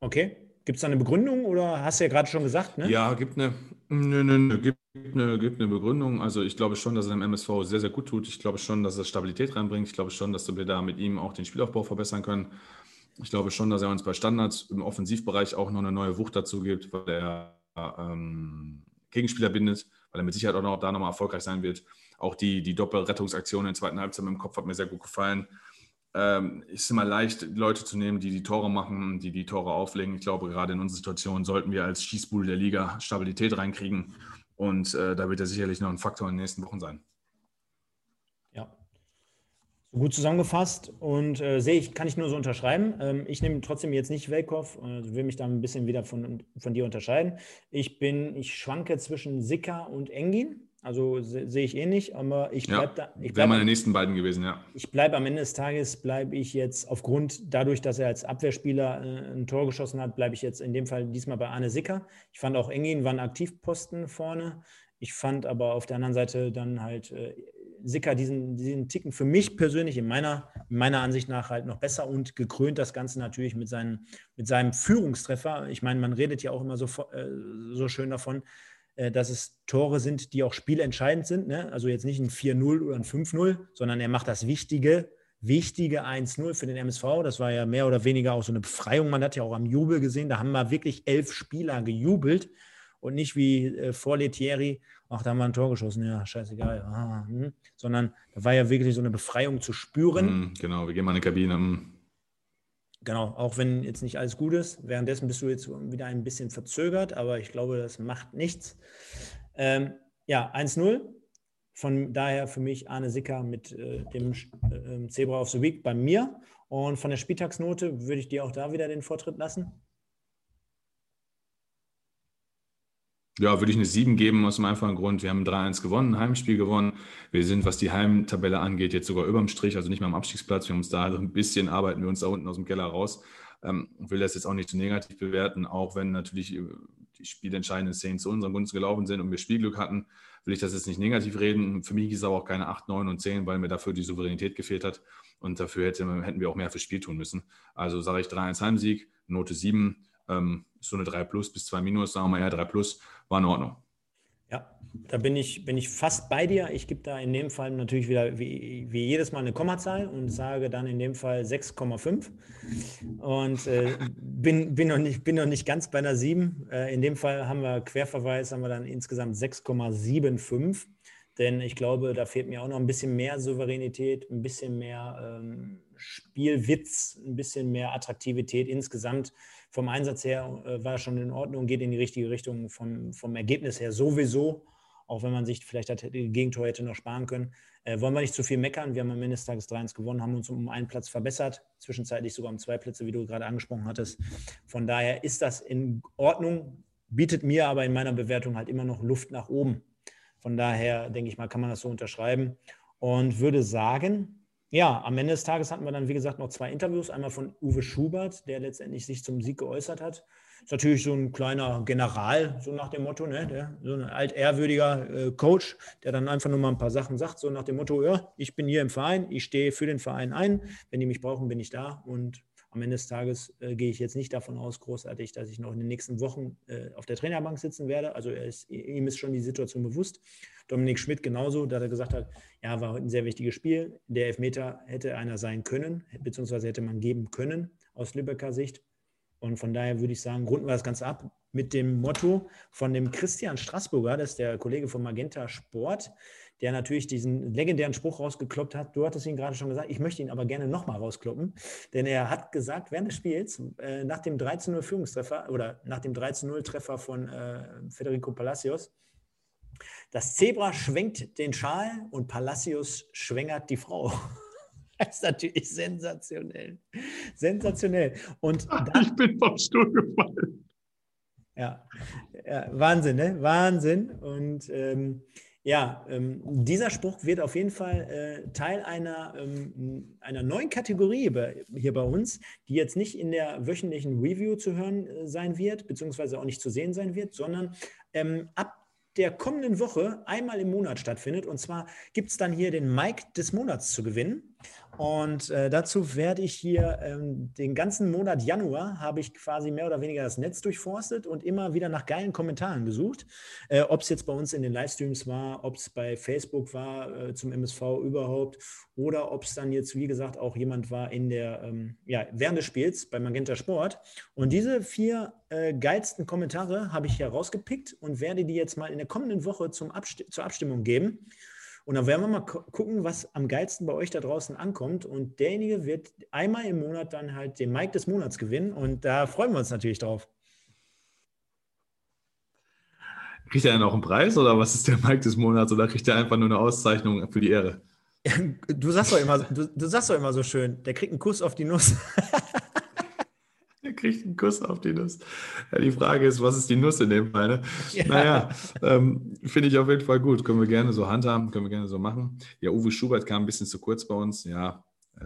Okay. Gibt es da eine Begründung oder hast du ja gerade schon gesagt, ne? Ja, gibt eine, ne, ne, ne, gibt, eine, gibt eine Begründung. Also ich glaube schon, dass er dem MSV sehr, sehr gut tut. Ich glaube schon, dass er Stabilität reinbringt. Ich glaube schon, dass wir da mit ihm auch den Spielaufbau verbessern können. Ich glaube schon, dass er uns bei Standards im Offensivbereich auch noch eine neue Wucht dazu gibt, weil er ähm, Gegenspieler bindet, weil er mit Sicherheit auch noch da nochmal erfolgreich sein wird. Auch die, die Doppelrettungsaktion in der zweiten Halbzeit dem Kopf hat mir sehr gut gefallen ähm, ist immer leicht, Leute zu nehmen, die die Tore machen, die die Tore auflegen. Ich glaube, gerade in unserer Situation sollten wir als Schießbude der Liga Stabilität reinkriegen. Und äh, da wird er sicherlich noch ein Faktor in den nächsten Wochen sein. Ja. Gut zusammengefasst und äh, sehe ich, kann ich nur so unterschreiben. Ähm, ich nehme trotzdem jetzt nicht Welkow, äh, will mich da ein bisschen wieder von, von dir unterscheiden. Ich bin, ich schwanke zwischen Sicker und Engin. Also sehe ich ähnlich, aber ich bleibe ja, da. Ich meine nächsten beiden gewesen, ja. Ich bleibe am Ende des Tages, bleibe ich jetzt aufgrund, dadurch, dass er als Abwehrspieler äh, ein Tor geschossen hat, bleibe ich jetzt in dem Fall diesmal bei Arne Sicker. Ich fand auch Engin war ein Aktivposten vorne. Ich fand aber auf der anderen Seite dann halt äh, Sicker diesen, diesen Ticken für mich persönlich in meiner, in meiner Ansicht nach halt noch besser und gekrönt das Ganze natürlich mit, seinen, mit seinem Führungstreffer. Ich meine, man redet ja auch immer so, äh, so schön davon, dass es Tore sind, die auch spielentscheidend sind. Ne? Also jetzt nicht ein 4-0 oder ein 5-0, sondern er macht das Wichtige, wichtige 1-0 für den MSV. Das war ja mehr oder weniger auch so eine Befreiung. Man hat ja auch am Jubel gesehen, da haben wir wirklich elf Spieler gejubelt und nicht wie äh, vor Letieri, ach, da haben wir ein Tor geschossen, ja, scheißegal. Ah, hm. Sondern da war ja wirklich so eine Befreiung zu spüren. Mhm, genau, wir gehen mal in die Kabine. Mhm. Genau, auch wenn jetzt nicht alles gut ist. Währenddessen bist du jetzt wieder ein bisschen verzögert, aber ich glaube, das macht nichts. Ähm, ja, 1-0. Von daher für mich Arne Sicker mit äh, dem äh, Zebra of the Week bei mir. Und von der Spieltagsnote würde ich dir auch da wieder den Vortritt lassen. Ja, würde ich eine 7 geben aus dem einfachen Grund. Wir haben 3-1 gewonnen, ein Heimspiel gewonnen. Wir sind, was die Heimtabelle angeht, jetzt sogar über dem Strich, also nicht mehr am Abstiegsplatz. Wir haben uns da also ein bisschen arbeiten wir uns da unten aus dem Keller raus. Ähm, will das jetzt auch nicht zu negativ bewerten, auch wenn natürlich äh, die spielentscheidenden Szenen zu unseren Gunsten gelaufen sind und wir Spielglück hatten, will ich das jetzt nicht negativ reden. Für mich ist es aber auch keine 8, 9 und 10, weil mir dafür die Souveränität gefehlt hat und dafür hätte, hätten wir auch mehr fürs Spiel tun müssen. Also sage ich 3-1 Heimsieg, Note 7, ähm, so eine 3 plus bis 2 minus, sagen wir eher 3 plus war in Ordnung. Ja, da bin ich, bin ich fast bei dir. Ich gebe da in dem Fall natürlich wieder wie, wie jedes Mal eine Kommazahl und sage dann in dem Fall 6,5 und äh, bin, bin, noch nicht, bin noch nicht ganz bei einer 7. Äh, in dem Fall haben wir Querverweis, haben wir dann insgesamt 6,75. Denn ich glaube, da fehlt mir auch noch ein bisschen mehr Souveränität, ein bisschen mehr ähm, Spielwitz, ein bisschen mehr Attraktivität insgesamt vom Einsatz her äh, war schon in Ordnung, geht in die richtige Richtung vom, vom Ergebnis her sowieso. Auch wenn man sich vielleicht das Gegentor hätte noch sparen können. Äh, wollen wir nicht zu viel meckern. Wir haben am Ende des Tages 3-1 gewonnen, haben uns um einen Platz verbessert, zwischenzeitlich sogar um zwei Plätze, wie du gerade angesprochen hattest. Von daher ist das in Ordnung, bietet mir aber in meiner Bewertung halt immer noch Luft nach oben. Von daher denke ich mal, kann man das so unterschreiben und würde sagen, ja, am Ende des Tages hatten wir dann, wie gesagt, noch zwei Interviews. Einmal von Uwe Schubert, der letztendlich sich zum Sieg geäußert hat. Ist natürlich so ein kleiner General, so nach dem Motto, ne? Der, so ein altehrwürdiger äh, Coach, der dann einfach nur mal ein paar Sachen sagt, so nach dem Motto, ja, ich bin hier im Verein, ich stehe für den Verein ein. Wenn die mich brauchen, bin ich da. Und am Ende des Tages äh, gehe ich jetzt nicht davon aus, großartig, dass ich noch in den nächsten Wochen äh, auf der Trainerbank sitzen werde. Also ist, ihm ist schon die Situation bewusst. Dominik Schmidt genauso, da er gesagt hat, ja, war heute ein sehr wichtiges Spiel. Der Elfmeter hätte einer sein können, beziehungsweise hätte man geben können aus Lübecker Sicht. Und von daher würde ich sagen, runden wir das Ganze ab mit dem Motto von dem Christian Straßburger, das ist der Kollege von Magenta Sport, der natürlich diesen legendären Spruch rausgekloppt hat. Du hattest ihn gerade schon gesagt, ich möchte ihn aber gerne nochmal rauskloppen, denn er hat gesagt, während des Spiels, äh, nach dem 13-0 Führungstreffer oder nach dem 13-0 Treffer von äh, Federico Palacios, das Zebra schwenkt den Schal und Palacios schwängert die Frau. Das ist natürlich sensationell. Sensationell. Und dann, ich bin vom Stuhl gefallen. Ja, Wahnsinn, ne? Wahnsinn. Und ähm, ja, ähm, dieser Spruch wird auf jeden Fall äh, Teil einer, ähm, einer neuen Kategorie bei, hier bei uns, die jetzt nicht in der wöchentlichen Review zu hören äh, sein wird, beziehungsweise auch nicht zu sehen sein wird, sondern ähm, ab der kommenden Woche einmal im Monat stattfindet. Und zwar gibt es dann hier den Mike des Monats zu gewinnen. Und äh, dazu werde ich hier ähm, den ganzen Monat Januar habe ich quasi mehr oder weniger das Netz durchforstet und immer wieder nach geilen Kommentaren gesucht. Äh, ob es jetzt bei uns in den Livestreams war, ob es bei Facebook war äh, zum MSV überhaupt oder ob es dann jetzt, wie gesagt, auch jemand war in der, ähm, ja, während des Spiels bei Magenta Sport. Und diese vier äh, geilsten Kommentare habe ich hier rausgepickt und werde die jetzt mal in der kommenden Woche zum Abst zur Abstimmung geben. Und dann werden wir mal gucken, was am geilsten bei euch da draußen ankommt. Und derjenige wird einmal im Monat dann halt den Mike des Monats gewinnen. Und da freuen wir uns natürlich drauf. Kriegt er dann auch einen Preis oder was ist der Mike des Monats? Oder kriegt er einfach nur eine Auszeichnung für die Ehre? Du sagst doch immer, du, du sagst doch immer so schön, der kriegt einen Kuss auf die Nuss. Kriegt einen Kuss auf die Nuss. Ja, die Frage ist, was ist die Nuss in dem Fall? Ne? Ja. Naja, ähm, finde ich auf jeden Fall gut. Können wir gerne so handhaben, können wir gerne so machen. Ja, Uwe Schubert kam ein bisschen zu kurz bei uns. Ja, äh,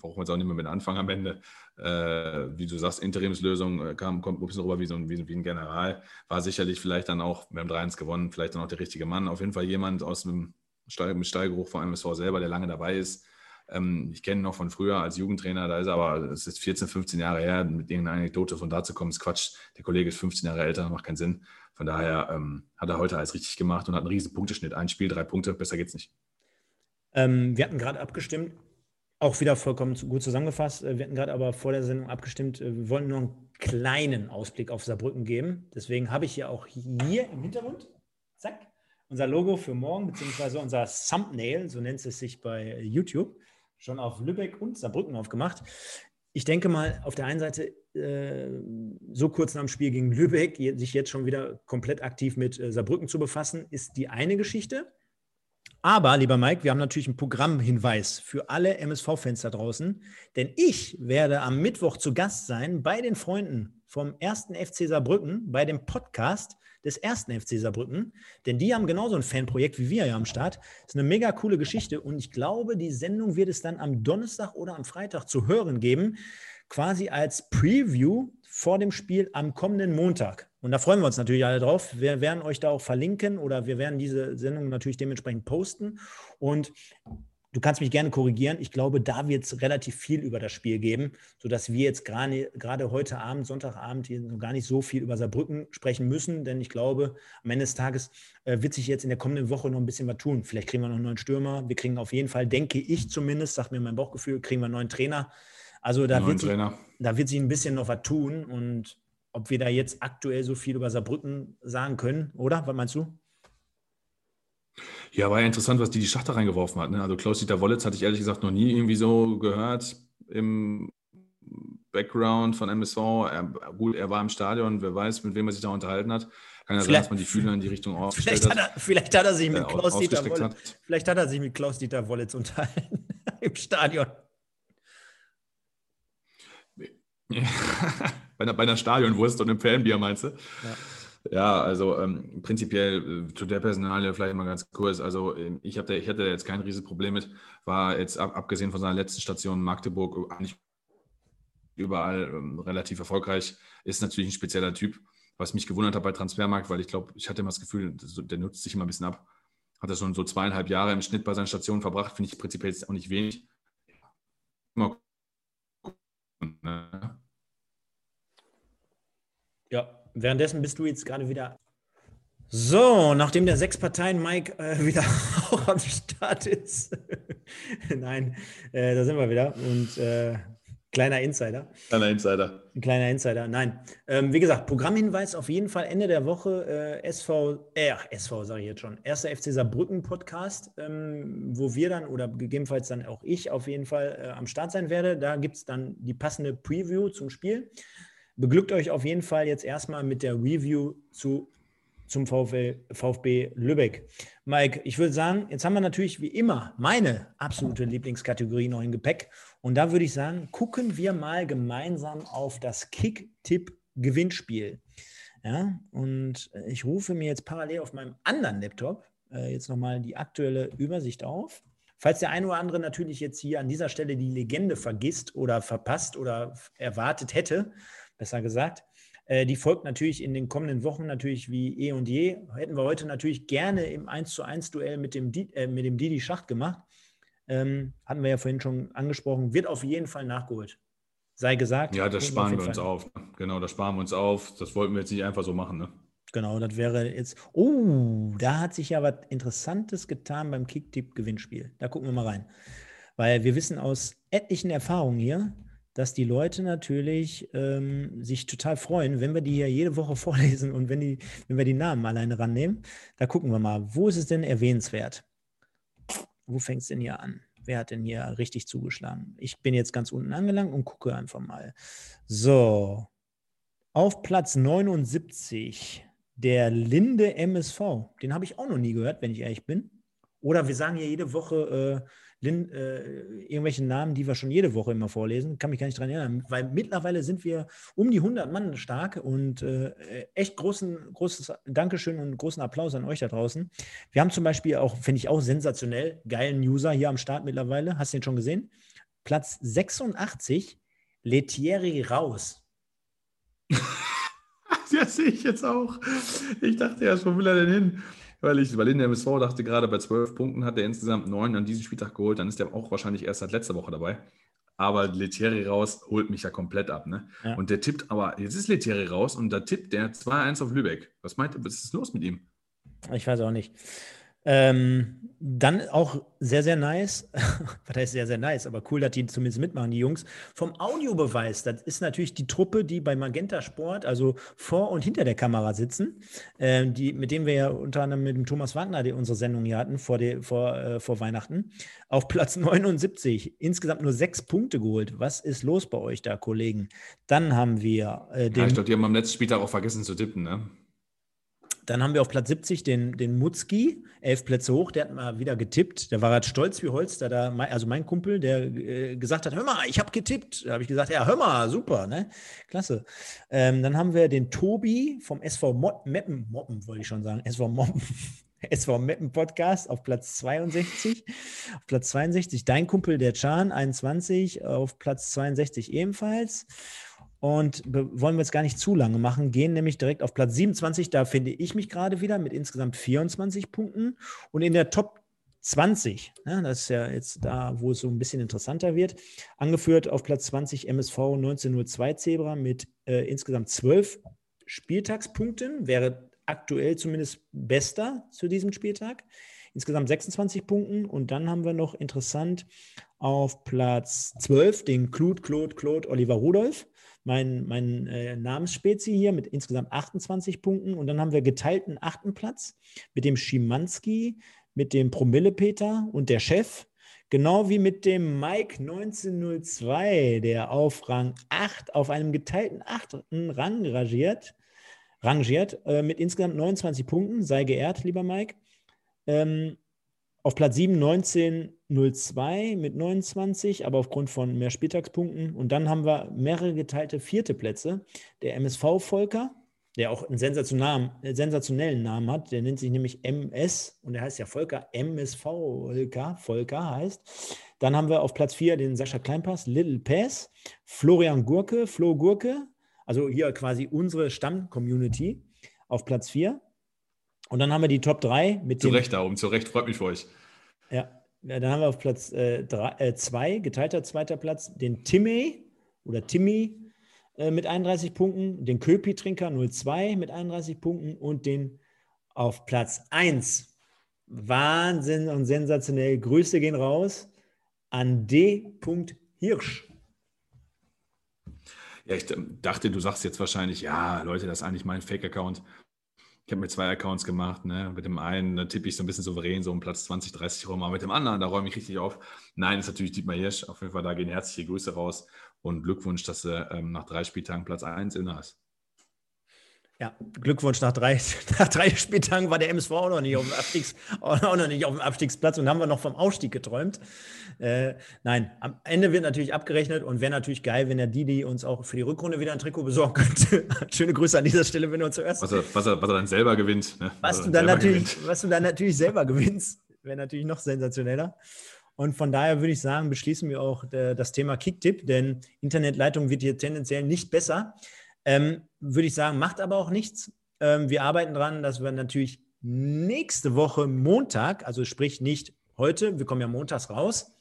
brauchen wir jetzt auch nicht mehr mit Anfang am Ende. Äh, wie du sagst, Interimslösung äh, kam, kommt ein bisschen rüber wie, so ein, wie, wie ein General. War sicherlich vielleicht dann auch, wir haben 3-1 gewonnen, vielleicht dann auch der richtige Mann. Auf jeden Fall jemand aus dem Stall, mit Stallgeruch vor allem MSV selber, der lange dabei ist ähm, ich kenne ihn noch von früher als Jugendtrainer, da ist aber, es ist 14, 15 Jahre her, mit irgendeiner Anekdote von da zu kommen, ist Quatsch. Der Kollege ist 15 Jahre älter, macht keinen Sinn. Von daher ähm, hat er heute alles richtig gemacht und hat einen riesen Punkteschnitt. Ein Spiel, drei Punkte, besser geht's nicht. Ähm, wir hatten gerade abgestimmt, auch wieder vollkommen gut zusammengefasst. Äh, wir hatten gerade aber vor der Sendung abgestimmt, äh, wir wollen nur einen kleinen Ausblick auf Saarbrücken geben. Deswegen habe ich ja auch hier im Hintergrund, zack, unser Logo für morgen, beziehungsweise unser Thumbnail, so nennt es sich bei YouTube schon auf Lübeck und Saarbrücken aufgemacht. ich denke mal, auf der einen Seite äh, so kurz nach dem Spiel gegen Lübeck, sich jetzt schon wieder komplett aktiv mit äh, Saarbrücken zu befassen, ist die eine Geschichte. Aber, lieber Mike, wir haben natürlich einen Programmhinweis für alle MSV-Fans da draußen, denn ich werde am Mittwoch zu Gast sein bei den Freunden vom ersten FC Saarbrücken, bei dem Podcast des ersten FC Saarbrücken, denn die haben genauso ein Fanprojekt wie wir ja am Start. Das ist eine mega coole Geschichte und ich glaube, die Sendung wird es dann am Donnerstag oder am Freitag zu hören geben, quasi als Preview vor dem Spiel am kommenden Montag. Und da freuen wir uns natürlich alle drauf. Wir werden euch da auch verlinken oder wir werden diese Sendung natürlich dementsprechend posten. Und Du kannst mich gerne korrigieren. Ich glaube, da wird es relativ viel über das Spiel geben, sodass wir jetzt gerade heute Abend, Sonntagabend, hier gar nicht so viel über Saarbrücken sprechen müssen, denn ich glaube, am Ende des Tages äh, wird sich jetzt in der kommenden Woche noch ein bisschen was tun. Vielleicht kriegen wir noch einen neuen Stürmer. Wir kriegen auf jeden Fall, denke ich zumindest, sagt mir mein Bauchgefühl, kriegen wir einen neuen Trainer. Also da, wird sich, da wird sich ein bisschen noch was tun und ob wir da jetzt aktuell so viel über Saarbrücken sagen können, oder? Was meinst du? Ja, war ja interessant, was die die Schachter reingeworfen hat. Ne? Also Klaus-Dieter Wollitz hatte ich ehrlich gesagt noch nie irgendwie so gehört im Background von MSV. Er, gut, er war im Stadion, wer weiß, mit wem er sich da unterhalten hat. Kann ja sein, dass man die Fühler in die Richtung aufgestellt vielleicht hat. Er, vielleicht hat er sich mit äh, Klaus-Dieter Wollitz, vielleicht hat er sich mit Klaus-Dieter Wollitz unterhalten im Stadion. bei, einer, bei einer Stadionwurst und einem Fanbier, meinst du? Ja. Ja, also ähm, prinzipiell äh, zu der Personalie vielleicht mal ganz kurz. Also ähm, ich, hab da, ich hatte jetzt kein Riesenproblem mit, war jetzt ab, abgesehen von seiner letzten Station Magdeburg eigentlich überall ähm, relativ erfolgreich. Ist natürlich ein spezieller Typ, was mich gewundert hat bei Transfermarkt, weil ich glaube, ich hatte immer das Gefühl, der nutzt sich immer ein bisschen ab. Hat er schon so zweieinhalb Jahre im Schnitt bei seinen Stationen verbracht, finde ich prinzipiell jetzt auch nicht wenig. Mal gucken, ne? Ja, währenddessen bist du jetzt gerade wieder. So, nachdem der sechs Parteien Mike äh, wieder auch am Start ist. Nein, äh, da sind wir wieder. Und äh, kleiner Insider. Kleiner Insider. Ein kleiner Insider. Nein. Ähm, wie gesagt, Programmhinweis auf jeden Fall Ende der Woche. Äh, SV, äh, SV sage ich jetzt schon. Erster FC Saarbrücken Podcast, ähm, wo wir dann oder gegebenenfalls dann auch ich auf jeden Fall äh, am Start sein werde. Da gibt es dann die passende Preview zum Spiel. Beglückt euch auf jeden Fall jetzt erstmal mit der Review zu, zum VfL, VfB Lübeck. Mike, ich würde sagen, jetzt haben wir natürlich wie immer meine absolute Lieblingskategorie noch im Gepäck. Und da würde ich sagen, gucken wir mal gemeinsam auf das Kick-Tipp-Gewinnspiel. Ja, und ich rufe mir jetzt parallel auf meinem anderen Laptop äh, jetzt nochmal die aktuelle Übersicht auf. Falls der eine oder andere natürlich jetzt hier an dieser Stelle die Legende vergisst oder verpasst oder erwartet hätte, besser gesagt. Äh, die folgt natürlich in den kommenden Wochen natürlich wie eh und je. Hätten wir heute natürlich gerne im 1 zu 1 Duell mit dem, äh, mit dem Didi Schacht gemacht. Ähm, hatten wir ja vorhin schon angesprochen, wird auf jeden Fall nachgeholt. Sei gesagt. Ja, das sparen wir, uns auf. Genau, das sparen wir uns auf. Das wollten wir jetzt nicht einfach so machen. Ne? Genau, das wäre jetzt. Oh, da hat sich ja was Interessantes getan beim Kicktipp-Gewinnspiel. Da gucken wir mal rein. Weil wir wissen aus etlichen Erfahrungen hier, dass die Leute natürlich ähm, sich total freuen, wenn wir die hier jede Woche vorlesen und wenn, die, wenn wir die Namen alleine rannehmen. Da gucken wir mal, wo ist es denn erwähnenswert? Wo fängt es denn hier an? Wer hat denn hier richtig zugeschlagen? Ich bin jetzt ganz unten angelangt und gucke einfach mal. So, auf Platz 79 der Linde MSV. Den habe ich auch noch nie gehört, wenn ich ehrlich bin. Oder wir sagen hier jede Woche äh, Lin, äh, irgendwelche Namen, die wir schon jede Woche immer vorlesen. Kann mich gar nicht daran erinnern, weil mittlerweile sind wir um die 100 Mann stark und äh, echt großen, großes Dankeschön und großen Applaus an euch da draußen. Wir haben zum Beispiel auch, finde ich auch sensationell, geilen User hier am Start mittlerweile. Hast du den schon gesehen? Platz 86, Letieri Raus. ja, sehe ich jetzt auch. Ich dachte erst, wo will er denn hin? Weil ich, weil in der MSV dachte gerade, bei zwölf Punkten hat er insgesamt neun an diesem Spieltag geholt, dann ist er auch wahrscheinlich erst seit letzter Woche dabei. Aber Letieri raus holt mich ja komplett ab. Ne? Ja. Und der tippt, aber jetzt ist Letieri raus und da tippt der 2-1 auf Lübeck. Was meint ihr, was ist los mit ihm? Ich weiß auch nicht. Ähm, dann auch sehr, sehr nice, was heißt sehr, sehr nice, aber cool, dass die zumindest mitmachen, die Jungs. Vom Audiobeweis, das ist natürlich die Truppe, die bei Magenta Sport, also vor und hinter der Kamera sitzen, äh, die, mit denen wir ja unter anderem mit dem Thomas Wagner die unsere Sendung hier hatten vor, die, vor, äh, vor Weihnachten, auf Platz 79, insgesamt nur sechs Punkte geholt. Was ist los bei euch da, Kollegen? Dann haben wir äh, den. Ja, ich glaube, die haben am letzten Spieltag auch vergessen zu tippen, ne? Dann haben wir auf Platz 70 den, den Mutzki, elf Plätze hoch, der hat mal wieder getippt. Der war halt stolz wie Holz, da, also mein Kumpel, der äh, gesagt hat, hör mal, ich habe getippt. Da habe ich gesagt, ja, hör mal, super, ne? Klasse. Ähm, dann haben wir den Tobi vom SV Mot Meppen, Moppen wollte ich schon sagen, SV Moppen. SV Meppen Podcast auf Platz 62. Auf Platz 62 dein Kumpel, der Chan, 21. Auf Platz 62 ebenfalls. Und wollen wir jetzt gar nicht zu lange machen, gehen nämlich direkt auf Platz 27. Da finde ich mich gerade wieder mit insgesamt 24 Punkten. Und in der Top 20, ne, das ist ja jetzt da, wo es so ein bisschen interessanter wird, angeführt auf Platz 20 MSV 1902 Zebra mit äh, insgesamt 12 Spieltagspunkten, wäre aktuell zumindest bester zu diesem Spieltag. Insgesamt 26 Punkten. Und dann haben wir noch interessant auf Platz 12 den Claude, Claude, Claude Oliver Rudolph mein, mein äh, Namensspezi hier mit insgesamt 28 Punkten. Und dann haben wir geteilten achten Platz mit dem Schimanski, mit dem Promille-Peter und der Chef. Genau wie mit dem Mike 1902, der auf Rang 8, auf einem geteilten achten Rang rangiert, rangiert äh, mit insgesamt 29 Punkten. Sei geehrt, lieber Mike. Ähm, auf Platz 7 1902 mit 29, aber aufgrund von mehr Spieltagspunkten. Und dann haben wir mehrere geteilte vierte Plätze. Der MSV Volker, der auch einen sensationellen, sensationellen Namen hat, der nennt sich nämlich MS und der heißt ja Volker, MSV Volker, Volker heißt. Dann haben wir auf Platz 4 den Sascha Kleinpass, Little Pass, Florian Gurke, Flo Gurke, also hier quasi unsere Stamm-Community auf Platz 4. Und dann haben wir die Top 3 mit Zu Recht da oben, zu Recht, freut mich für euch. Ja, dann haben wir auf Platz 2, äh, äh, geteilter zweiter Platz, den Timmy oder Timmy äh, mit 31 Punkten, den Köpi-Trinker 02 mit 31 Punkten und den auf Platz 1. Wahnsinn und sensationell. Grüße gehen raus an D. Hirsch. Ja, ich dachte, du sagst jetzt wahrscheinlich, ja, Leute, das ist eigentlich mein Fake-Account. Ich habe mir zwei Accounts gemacht. Ne? Mit dem einen da tippe ich so ein bisschen souverän, so um Platz 20, 30 rum. Aber mit dem anderen, da räume ich richtig auf. Nein, ist natürlich Dietmar Hirsch. Auf jeden Fall, da gehen herzliche Grüße raus und Glückwunsch, dass du ähm, nach drei Spieltagen Platz 1 inne hast. Ja, Glückwunsch nach drei, nach drei Spieltagen war der MSV auch noch nicht auf dem, Abstiegs, auch noch nicht auf dem Abstiegsplatz und haben wir noch vom Ausstieg geträumt. Äh, nein, am Ende wird natürlich abgerechnet und wäre natürlich geil, wenn der Didi uns auch für die Rückrunde wieder ein Trikot besorgen könnte. Schöne Grüße an dieser Stelle, wenn du uns zuerst. Was er, was er, was er dann selber gewinnt. Ne? Was, was, du dann natürlich, gewinnt. was du dann natürlich selber gewinnst, wäre natürlich noch sensationeller. Und von daher würde ich sagen, beschließen wir auch äh, das Thema Kicktipp, denn Internetleitung wird hier tendenziell nicht besser. Ähm, würde ich sagen, macht aber auch nichts. Ähm, wir arbeiten dran, dass wir natürlich nächste Woche Montag, also sprich nicht heute, wir kommen ja montags raus,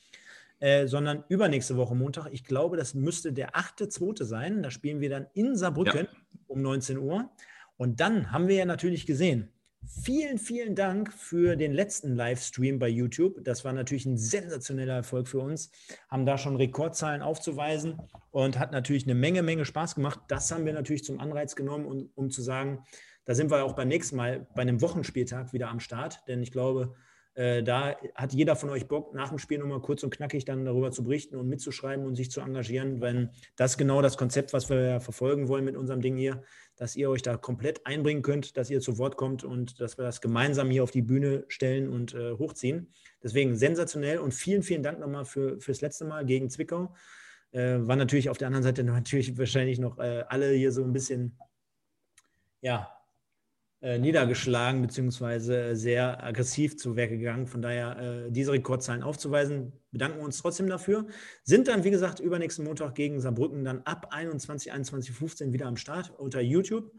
äh, sondern übernächste Woche Montag. Ich glaube, das müsste der 8.2. sein. Da spielen wir dann in Saarbrücken ja. um 19 Uhr. Und dann haben wir ja natürlich gesehen, Vielen, vielen Dank für den letzten Livestream bei YouTube. Das war natürlich ein sensationeller Erfolg für uns. Haben da schon Rekordzahlen aufzuweisen und hat natürlich eine Menge, Menge Spaß gemacht. Das haben wir natürlich zum Anreiz genommen, um, um zu sagen, da sind wir auch beim nächsten Mal bei einem Wochenspieltag wieder am Start. Denn ich glaube, äh, da hat jeder von euch Bock, nach dem Spiel nochmal kurz und knackig dann darüber zu berichten und mitzuschreiben und sich zu engagieren, wenn das genau das Konzept, was wir verfolgen wollen mit unserem Ding hier, dass ihr euch da komplett einbringen könnt, dass ihr zu Wort kommt und dass wir das gemeinsam hier auf die Bühne stellen und äh, hochziehen. Deswegen sensationell und vielen, vielen Dank nochmal für, fürs letzte Mal gegen Zwickau. Äh, war natürlich auf der anderen Seite natürlich wahrscheinlich noch äh, alle hier so ein bisschen, ja, äh, niedergeschlagen bzw. sehr aggressiv zu Werke gegangen. Von daher äh, diese Rekordzahlen aufzuweisen, bedanken wir uns trotzdem dafür. Sind dann, wie gesagt, übernächsten Montag gegen Saarbrücken dann ab 21, 21, 15 wieder am Start unter YouTube.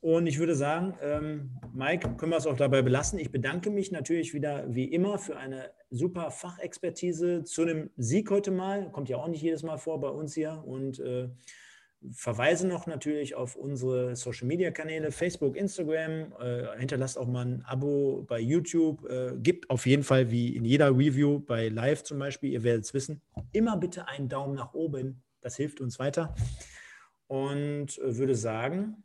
Und ich würde sagen, ähm, Mike, können wir es auch dabei belassen. Ich bedanke mich natürlich wieder wie immer für eine super Fachexpertise zu einem Sieg heute mal. Kommt ja auch nicht jedes Mal vor bei uns hier. Und äh, verweise noch natürlich auf unsere Social Media Kanäle, Facebook, Instagram. Äh, hinterlasst auch mal ein Abo bei YouTube. Äh, gibt auf jeden Fall, wie in jeder Review bei Live zum Beispiel, ihr werdet es wissen, immer bitte einen Daumen nach oben. Das hilft uns weiter. Und äh, würde sagen,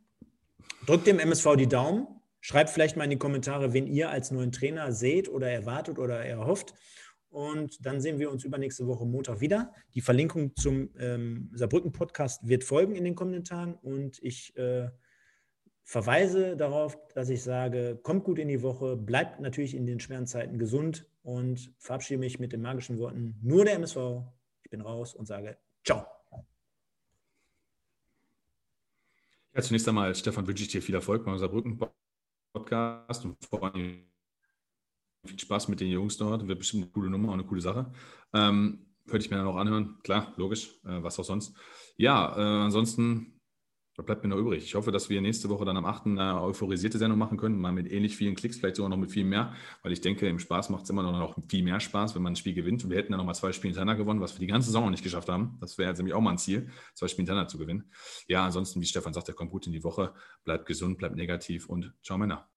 drückt dem MSV die Daumen. Schreibt vielleicht mal in die Kommentare, wen ihr als neuen Trainer seht oder erwartet oder erhofft. Und dann sehen wir uns übernächste Woche Montag wieder. Die Verlinkung zum ähm, Saarbrücken-Podcast wird folgen in den kommenden Tagen. Und ich äh, verweise darauf, dass ich sage, kommt gut in die Woche, bleibt natürlich in den schweren Zeiten gesund und verabschiede mich mit den magischen Worten, nur der MSV. Ich bin raus und sage ciao. Ja, zunächst einmal, Stefan, wünsche ich dir viel Erfolg beim Saarbrücken-Podcast und vor allem viel Spaß mit den Jungs dort. Wird bestimmt eine coole Nummer und eine coole Sache. Ähm, könnte ich mir dann auch anhören. Klar, logisch. Äh, was auch sonst. Ja, äh, ansonsten bleibt mir noch übrig. Ich hoffe, dass wir nächste Woche dann am 8. eine euphorisierte Sendung machen können, mal mit ähnlich vielen Klicks, vielleicht sogar noch mit viel mehr, weil ich denke, im Spaß macht es immer noch viel mehr Spaß, wenn man ein Spiel gewinnt. Und wir hätten dann nochmal zwei Spiele hintereinander gewonnen, was wir die ganze Saison noch nicht geschafft haben. Das wäre jetzt nämlich auch mal ein Ziel, zwei Spiele hintereinander zu gewinnen. Ja, ansonsten, wie Stefan sagt, er kommt gut in die Woche, bleibt gesund, bleibt negativ und ciao Männer.